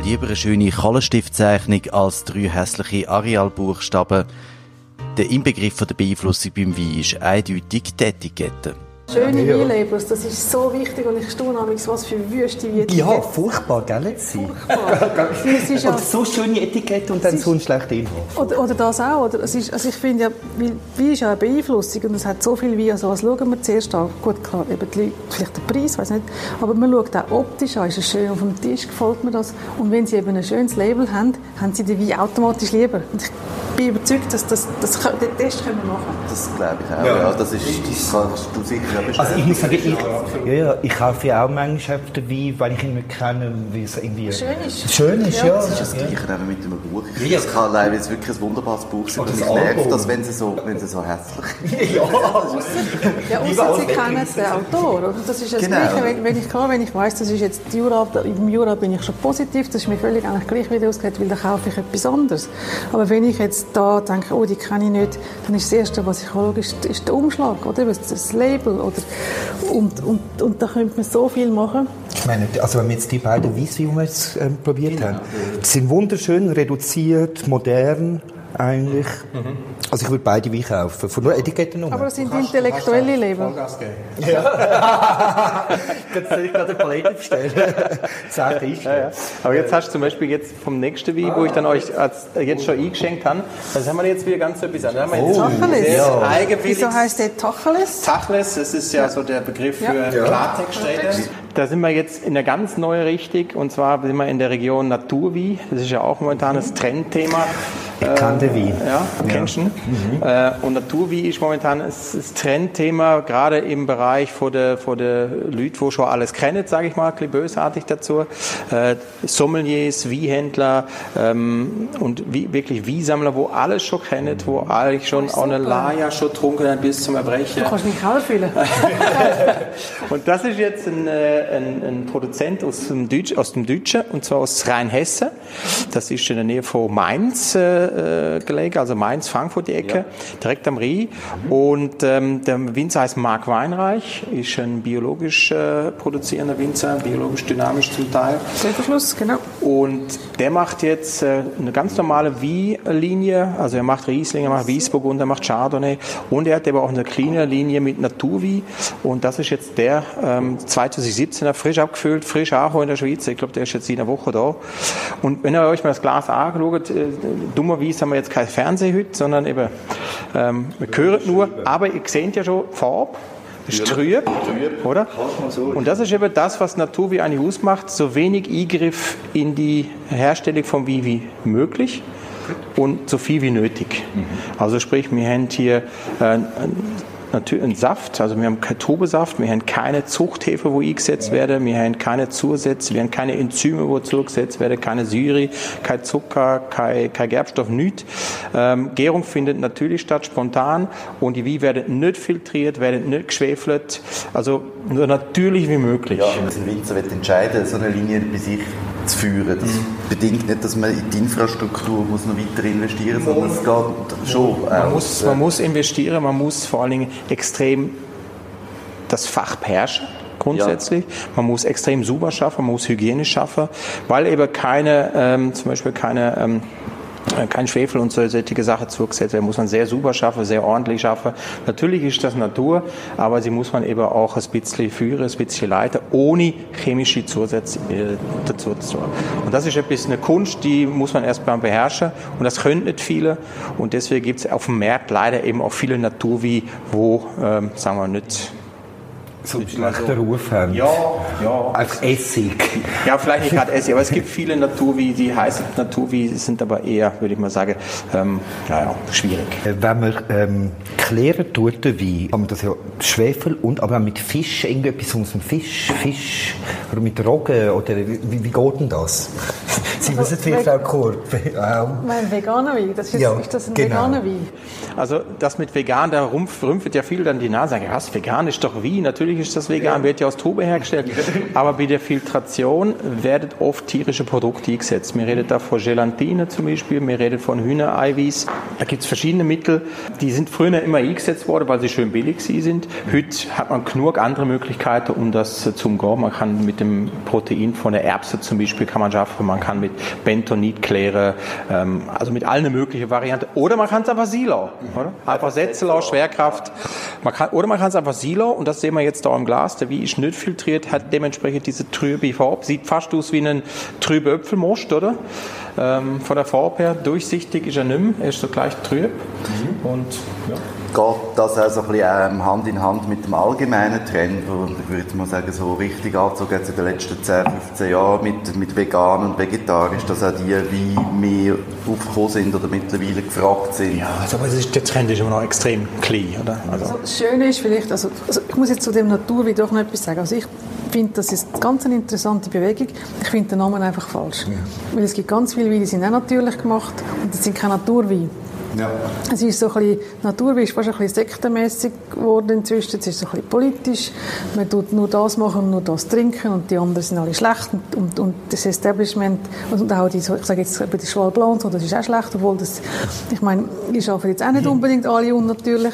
Lieber eine schöne Kohlenstiftzeichnung als drei hässliche Arealbuchstaben. Der Inbegriff von der Beeinflussung beim Wein ist eindeutig die Etikette. Schöne Ja. Weinlabels, das ist so wichtig und ich staune manchmal, was für Wüste wie Ja, furchtbar, gell? ja, Und so schöne Etikette und dann so ein schlechter Inhalt. oder, oder das auch. Oder? Es ist, also ich finde ja, Wein ist ja eine Beeinflussung und es hat so viel Wein. Also was schauen wir zuerst an? Gut, klar, eben die Leute, vielleicht der Preis, weiß nicht. Aber man schaut auch optisch an. Ist es schön auf dem Tisch? Gefällt mir das? Und wenn sie eben ein schönes Label haben, haben sie den Wein automatisch lieber. Und ich bin überzeugt, dass das, das, das den Test können wir machen. Das glaube ich auch. Ja. Ja. das, ist, das kannst du sicher Also ich muss sagen, ich, ja, ja, ich kaufe ja auch manchmal Wein, weil ich ihn nicht kenne, wie es irgendwie... Schön ist. Schön ist, Ja, ja. Das ist das Gleiche eben mit einem Buch. Ich Ja. es kann leider wirklich ein wunderbares Buch sein. Das mich nervt das, wenn sie so, wenn sie so hässlich ja. Ja, als sie kennen den Autor. Oder? Das ist das Genau. Gleiche, wenn, wenn ich, klar, wenn ich weiss, das ist jetzt die Jura, im Jura bin ich schon positiv, das ist mir völlig eigentlich gleich, wie der ausgeht, weil dann kaufe ich etwas anderes. Aber wenn ich jetzt da denke, oh, die kenne ich nicht, dann ist das Erste, was ich anschaue, ist, ist der Umschlag, oder? Das, das Label, oder? Und, und, und da könnte man so viel machen. Ich meine, also wenn wir jetzt die beiden wir jetzt ähm, probiert haben, die sind wunderschön, reduziert, modern, eigentlich. Mhm. Also ich würde beide Wein kaufen, von nur Etikettennummer. Aber das sind intellektuelle. Vollgas geben. Jetzt soll ich gerade eine Palette bestellen. Zehn Tische. Ja, ja. Aber jetzt hast du zum Beispiel jetzt vom nächsten Wein, wo ich dann euch als, jetzt schon eingeschenkt habe, das haben wir jetzt wieder ganz etwas anderes. Da haben wir jetzt Tacheles. Ja. Wieso heißt der Tacheles? Tachles, das ist ja, so der Begriff für Ja. Klartextrede. Da sind wir jetzt in der ganz neue Richtung und zwar sind wir in der Region Naturwie. Das ist ja auch momentan das Trendthema. Kann den Wein. Ja, kennst du ihn? Äh, und Naturwie ist momentan das, das Trendthema, gerade im Bereich von der, von der Leute, die schon alles kennen, sage ich mal, ein bisschen bösartig dazu. Äh, Sommeliers, Wiehändler ähm, und wie, wirklich Wiesammler, wo alles schon kennen, wo eigentlich schon auch eine Laia schon getrunken haben bis zum Erbrechen. Du kannst mich auch fühlen. Und das ist jetzt ein, äh, ein, ein Produzent aus dem, Deutsch, aus dem Deutschen, und zwar aus Rheinhessen. Das ist in der Nähe von Mainz äh, äh, gelegen, also Mainz, Frankfurt die Ecke, direkt am Rie. Und ähm, der Winzer heißt Marc Weinreich, ist ein biologisch äh, produzierender Winzer, biologisch dynamisch zum Teil. Schluss, genau. Und der macht jetzt äh, eine ganz normale Wie-Linie, also er macht Riesling, er macht Wiesburgunder, er macht Chardonnay und er hat aber auch eine kleine Linie mit Naturwie und das ist jetzt der ähm, 2017er frisch abgefüllt, frisch auch in der Schweiz, ich glaube der ist jetzt in einer Woche da und wenn ihr euch mal das Glas angeschaut, äh, dummerweise haben wir jetzt kein Fernsehen heute, sondern eben, ähm, wir hören nur, aber ihr seht ja schon Farbe, ist trüb, oder? Und das ist eben das, was Natur wie eigentlich ausmacht, so wenig Eingriff in die Herstellung von wie wie möglich und so viel wie nötig. Also sprich, wir haben hier äh, natürlich einen Saft, also wir haben keinen Tobesaft, wir haben keine Zuchthefe, wo eingesetzt werden, wir haben keine Zusätze, wir haben keine Enzyme, wo zugesetzt werden, keine Säure, kein Zucker, kein, kein Gerbstoff, nichts. Ähm, Gärung findet natürlich statt, spontan und die Wie werden nicht filtriert, werden nicht geschwefelt, also so natürlich wie möglich. Ja, wenn ein Winzer will entscheiden so eine Linie bei sich zu führen, das bedingt nicht, dass man in die Infrastruktur muss noch weiter investieren muss, sondern es geht schon Man aus. muss, man muss investieren, man muss vor allen Dingen extrem das Fach beherrschen. Grundsätzlich. Man muss extrem sauber schaffen, man muss hygienisch schaffen, weil eben keine, ähm, zum Beispiel keine, ähm, äh, kein Schwefel und solche Sachen zugesetzt werden, muss man sehr sauber schaffen, sehr ordentlich schaffen. Natürlich ist das Natur, aber sie muss man eben auch ein bisschen führen, ein bisschen leiten, ohne chemische Zusätze äh, dazu zu tun. Und das ist ein bisschen eine Kunst, die muss man erstmal beherrschen und das können nicht viele und deswegen gibt es auf dem Markt leider eben auch viele Natur wie, wo, ähm, sagen wir nicht, Einen schlechten Ruf haben. ja, ja, Einfach Essig. ja, vielleicht nicht gerade Essig, aber es gibt viele Naturwie, die heißen Naturwie, sind aber eher, würde ich mal sagen, ähm, naja, schwierig. Äh, Wenn man ähm, klären tut, Wein, kann man das ja Schwefel und aber auch mit Fisch, irgendetwas aus dem Fisch, Fisch oder mit Roggen oder wie, wie geht denn das? Sie wissen viel, Frau Korb. Auch. Mein veganer Wein, das ist, Ja, ist das ein genau. veganer Wein? Also das mit vegan, da rumpf, rümpft ja viel dann die Nase, sagen, ja, was, vegan ist doch wie, natürlich ist das vegan, wird ja aus Tobe hergestellt, aber bei der Filtration werden oft tierische Produkte eingesetzt. Wir reden da von Gelatine zum Beispiel, wir reden von Hühnereiweiß, da gibt es verschiedene Mittel, die sind früher immer eingesetzt worden, weil sie schön billig sind. Heute hat man genug andere Möglichkeiten, um das zu umgehen. Man kann mit dem Protein von der Erbse zum Beispiel kann man schaffen, man kann mit Bentonit klären, ähm, also mit allen möglichen Varianten. Oder man kann es einfach silo, oder? Einfach setzen lassen, Schwerkraft. Man kann, oder man kann es einfach silo, und das sehen wir jetzt da im Glas. Der Wein ist nicht filtriert, hat dementsprechend diese trübe Farbe. Sieht fast aus wie ein trüber Äpfelmost, oder? Ähm, von der Farbe her, durchsichtig ist er nicht mehr, er ist so gleich trüb. Und, ja. Geht das auch so ein bisschen ähm, Hand in Hand mit dem allgemeinen Trend, wo ich würde jetzt mal sagen, so richtig angezogen hat in den letzten 10, 15 Jahren mit, mit vegan und vegetarisch, dass auch die wie mehr aufgekommen sind oder mittlerweile gefragt sind? Ja, also, aber es ist, der Trend ist immer noch extrem klein, oder? Also, Das Schöne ist vielleicht, also, also ich muss jetzt zu dem Naturwein doch noch etwas sagen. Also ich finde, das ist ganz eine interessante Bewegung. Ich finde den Namen einfach falsch. Weil es gibt ganz viele Weine, die sind auch natürlich gemacht und das sind keine Naturweine. Ja. Es ist so ein bisschen, Naturwein ist fast ein bisschen sektenmässig geworden inzwischen. Es ist so ein bisschen politisch. Man tut nur das machen und nur das trinken und die anderen sind alle schlecht. Und, und, und das Establishment, und auch die, ich sage jetzt bei der Schwal Blanc, so, das ist auch schlecht, obwohl das, ich meine, die schaffen jetzt auch nicht unbedingt alle unnatürlich.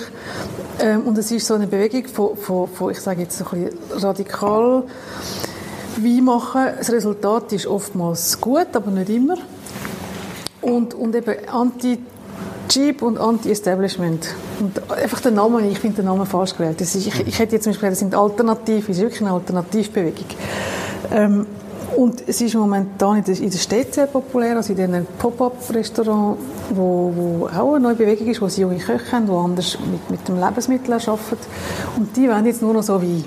Ähm, und es ist so eine Bewegung von, von, von ich sage jetzt so ein bisschen radikal Wein machen. Das Resultat ist oftmals gut, aber nicht immer. Und, und eben anti cheap und anti-establishment. Und einfach der Name, ich finde den Namen falsch gewählt. Ist, ich, ich hätte jetzt zum Beispiel, das sind Alternativen, es ist wirklich eine Alternativbewegung. Ähm, und es ist momentan in der, in Stadt sehr populär, also in diesen Pop-up-Restaurants, wo, wo auch eine neue Bewegung ist, wo sie junge Köche haben, die anders mit, mit dem Lebensmittel arbeiten. Und die wollen jetzt nur noch so Wein.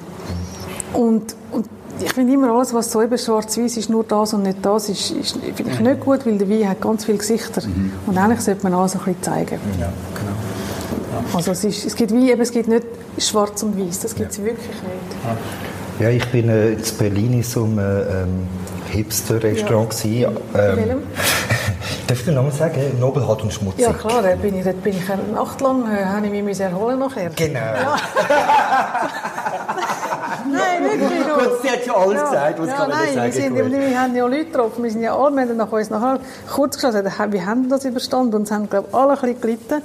Und, und ich finde immer alles, was so eben schwarz-weiß ist, nur das und nicht das, ist, ist finde ich nicht gut, weil der Wein hat ganz viele Gesichter. Mhm. Und eigentlich sollte man alles ein bisschen zeigen. Ja, genau. Also es, ist, es gibt Wein, eben, es gibt nicht schwarz und weiß, das gibt es ja. wirklich nicht. Ja, ich bin äh, in Berlin in so einem ähm, Hipster-Restaurant. Ja. Ähm, Darf ich den Namen sagen? Nobelhart und schmutzig. Ja klar, dort bin ich, dort bin ich eine Nacht lang, äh, habe ich mich erholen nachher. Genau. Ja. nein, wirklich. Gut, sie hat ja alles ja. gesagt, was ja, kann man nein, sagen. Wir, sind, wir haben ja Leute getroffen, wir sind ja alle, wir haben nach uns nachher kurz geschaut, wie haben das überstanden und es haben, glaube ich, alle ein bisschen gelitten.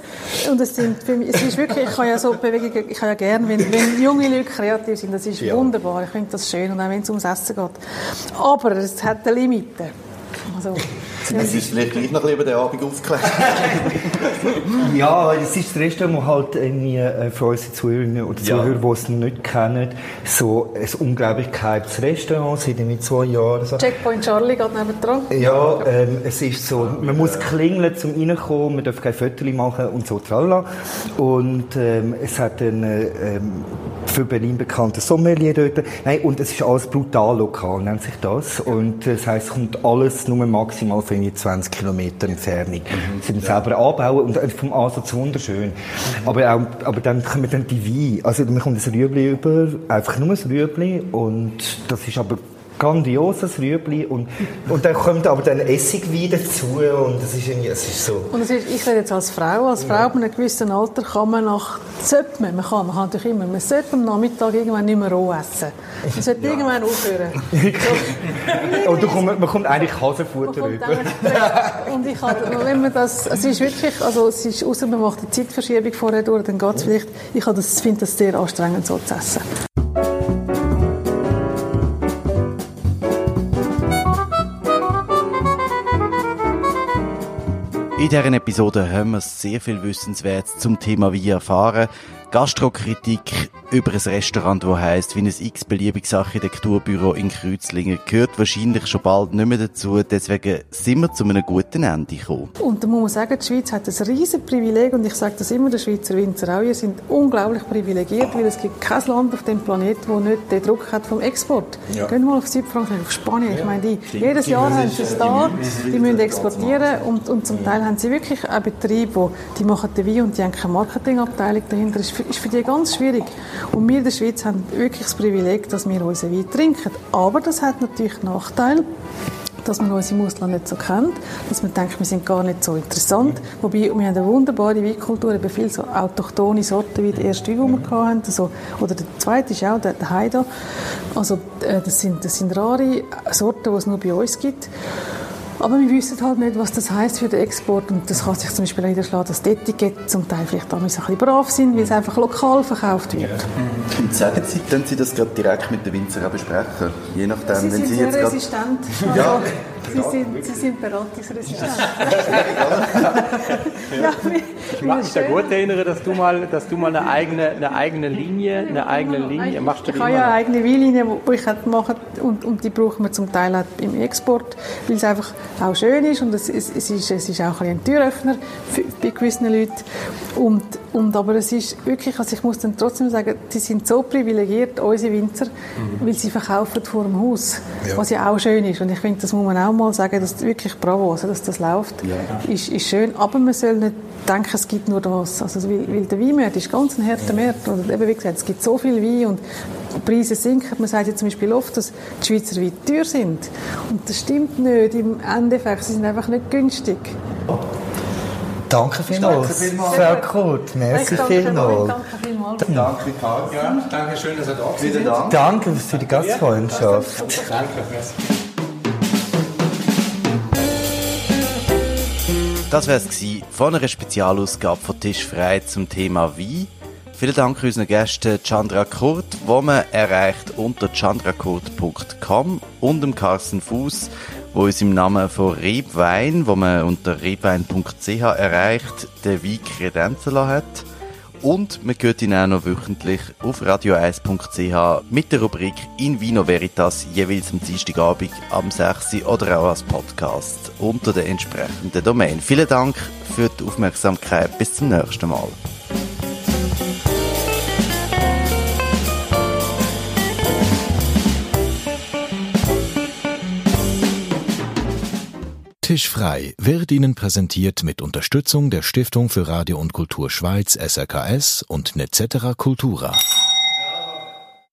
Und es, sind für mich, es ist wirklich, ich kann ja so Bewegungen, ich kann ja gerne, wenn, wenn junge Leute kreativ sind, das ist ja. wunderbar, ich finde das schön und auch wenn es ums Essen geht. Aber es hat eine Limite. Also, es ist vielleicht gleich noch über den Abend aufgeklärt. ja, es ist das Restaurant, wo halt irgendwie äh, für unsere Zuhörerinnen oder Zuhörer, ja. die es nicht kennen, so ein Unglaublichkeitsrestaurant seit irgendwie zwei Jahren. So. Checkpoint Charlie geht neben dran. Ja, ähm, es ist so, man muss klingeln, um reinkommen, man darf kein Foto machen und so, tralala. Und ähm, es hat einen ähm, für Berlin bekannten Sommelier dort. Nein, und es ist alles brutal lokal, nennt sich das. Und das heisst, es kommt alles nur maximal für 20 Kilometer Entfernung. Mhm. Sie müssen ja. selber anbauen und vom Ansatz wunderschön. Mhm. Aber, auch, aber dann kommen dann die Weine. Also man kommt ein Rüebli über, einfach nur ein Rüebli und das ist aber grandioses Rüebli und, und dann kommt aber dann Essigwein dazu und das ist irgendwie, es ist so. Und ist, ich rede jetzt als Frau, als Frau ja. ab einem gewissen Alter kann man nach, sollte man, man kann, man kann natürlich immer, man sollte am Nachmittag irgendwann nicht mehr roh essen. Man sollte ja. irgendwann aufhören. so. und du kommt, man kommt eigentlich Hasenfutter rüber. und ich habe, wenn man das, es ist wirklich, also es ist, außer man macht eine Zeitverschiebung vorher durch, dann geht es vielleicht, ich finde das sehr anstrengend so zu essen. In dieser Episode haben wir sehr viel Wissenswertes zum Thema Wein erfahren. Gastrokritik über ein Restaurant, das heisst, wie ein x-beliebiges Architekturbüro in Kreuzlingen, gehört wahrscheinlich schon bald nicht mehr dazu. Deswegen sind wir zu einem guten Ende gekommen. Und da muss man sagen, die Schweiz hat ein riesiges Privileg und ich sage das immer, der Schweizer Winzer auch, wir sind unglaublich privilegiert, weil es gibt kein Land auf dem Planeten, das nicht den Druck hat vom Export. Ja. Gehen wir mal auf Südfrankreich, auf Spanien. Ja. Ich meine, die, jedes Jahr haben sie es da, die müssen exportieren und, und zum Teil haben sie wirklich auch Betriebe, die machen den Wein und die haben keine Marketingabteilung dahinter. Das ist ist für die ganz schwierig. Und wir in der Schweiz haben wirklich das Privileg, dass wir unseren Wein trinken. Aber das hat natürlich Nachteile dass man uns im Ausland nicht so kennt, dass man denkt, wir sind gar nicht so interessant. Wobei, wir haben eine wunderbare Weinkultur, eben viele so autochtone Sorten wie der erste Wein, den wir hatten, also, oder der zweite ist auch der, der Haida. Also, äh, das sind, das sind rare Sorten, die es nur bei uns gibt. Aber wir wissen halt nicht, was das heißt für den Export. Und das kann sich zum Beispiel niederschlagen, dass die Etiketten zum Teil vielleicht ein bisschen brav sind, weil es einfach lokal verkauft wird. Ja. Und sagen Sie, können Sie das gerade direkt mit den Winzern besprechen? Je nachdem, Sie wenn sind Sie jetzt resistent. Also, ja. Sie sind, Sie sind beratungsresistent. ja, ich mag mich da gut erinnern, dass du mal, dass du mal eine eigene, eine eigene Linie, eine eigene Linie machst. Ich habe ja eine eigene Weinlinie, die ich mache und, und die brauchen wir zum Teil auch im Export, weil es einfach auch schön ist und es, es, es, ist, es ist auch ein, ein Türöffner für, bei gewissen Leuten. Und, und, aber es ist wirklich, also ich muss dann trotzdem sagen, die sind so privilegiert, unsere Winzer, mhm. weil sie verkaufen vor dem Haus, ja. was ja auch schön ist. Und ich finde, das muss man auch mal sagen, dass wirklich bravo, also dass das läuft, ja. ist, ist schön. Aber man soll nicht denken, es gibt nur das. Also, weil, weil der Weinmarkt ist ganz ein harter Markt. Und eben, wie gesagt, es gibt so viel Wein und die Preise sinken. Man sagt ja zum Beispiel oft, dass die Schweizer Weine teuer sind. Und das stimmt nicht. Im Endeffekt, sie sind einfach nicht günstig. Danke vielmals. Danke vielmals. Sehr gut. Merci vielmals. Danke vielmals. Danke, Karl. Ja, danke schön, dass ihr da seid. Dank. Danke für die Gastfreundschaft. Danke, merci. Das wäre es von einer Spezialausgabe von Tisch frei zum Thema Wein. Vielen Dank unseren Gästen Chandra Kurt, wo man erreicht unter chandrakurt.com und dem Carsten Fuß wo uns im Namen von Rebwein, wo man unter rebwein.ch erreicht, den Wein kredenzen hat. Und man hört ihn auch noch wöchentlich auf radio1.ch mit der Rubrik In Vino Veritas jeweils am Dienstagabend am 6. oder auch als Podcast unter der entsprechenden Domain. Vielen Dank für die Aufmerksamkeit. Bis zum nächsten Mal. Tisch frei wird Ihnen präsentiert mit Unterstützung der Stiftung für Radio und Kultur Schweiz SRKS und Netzetera Cultura.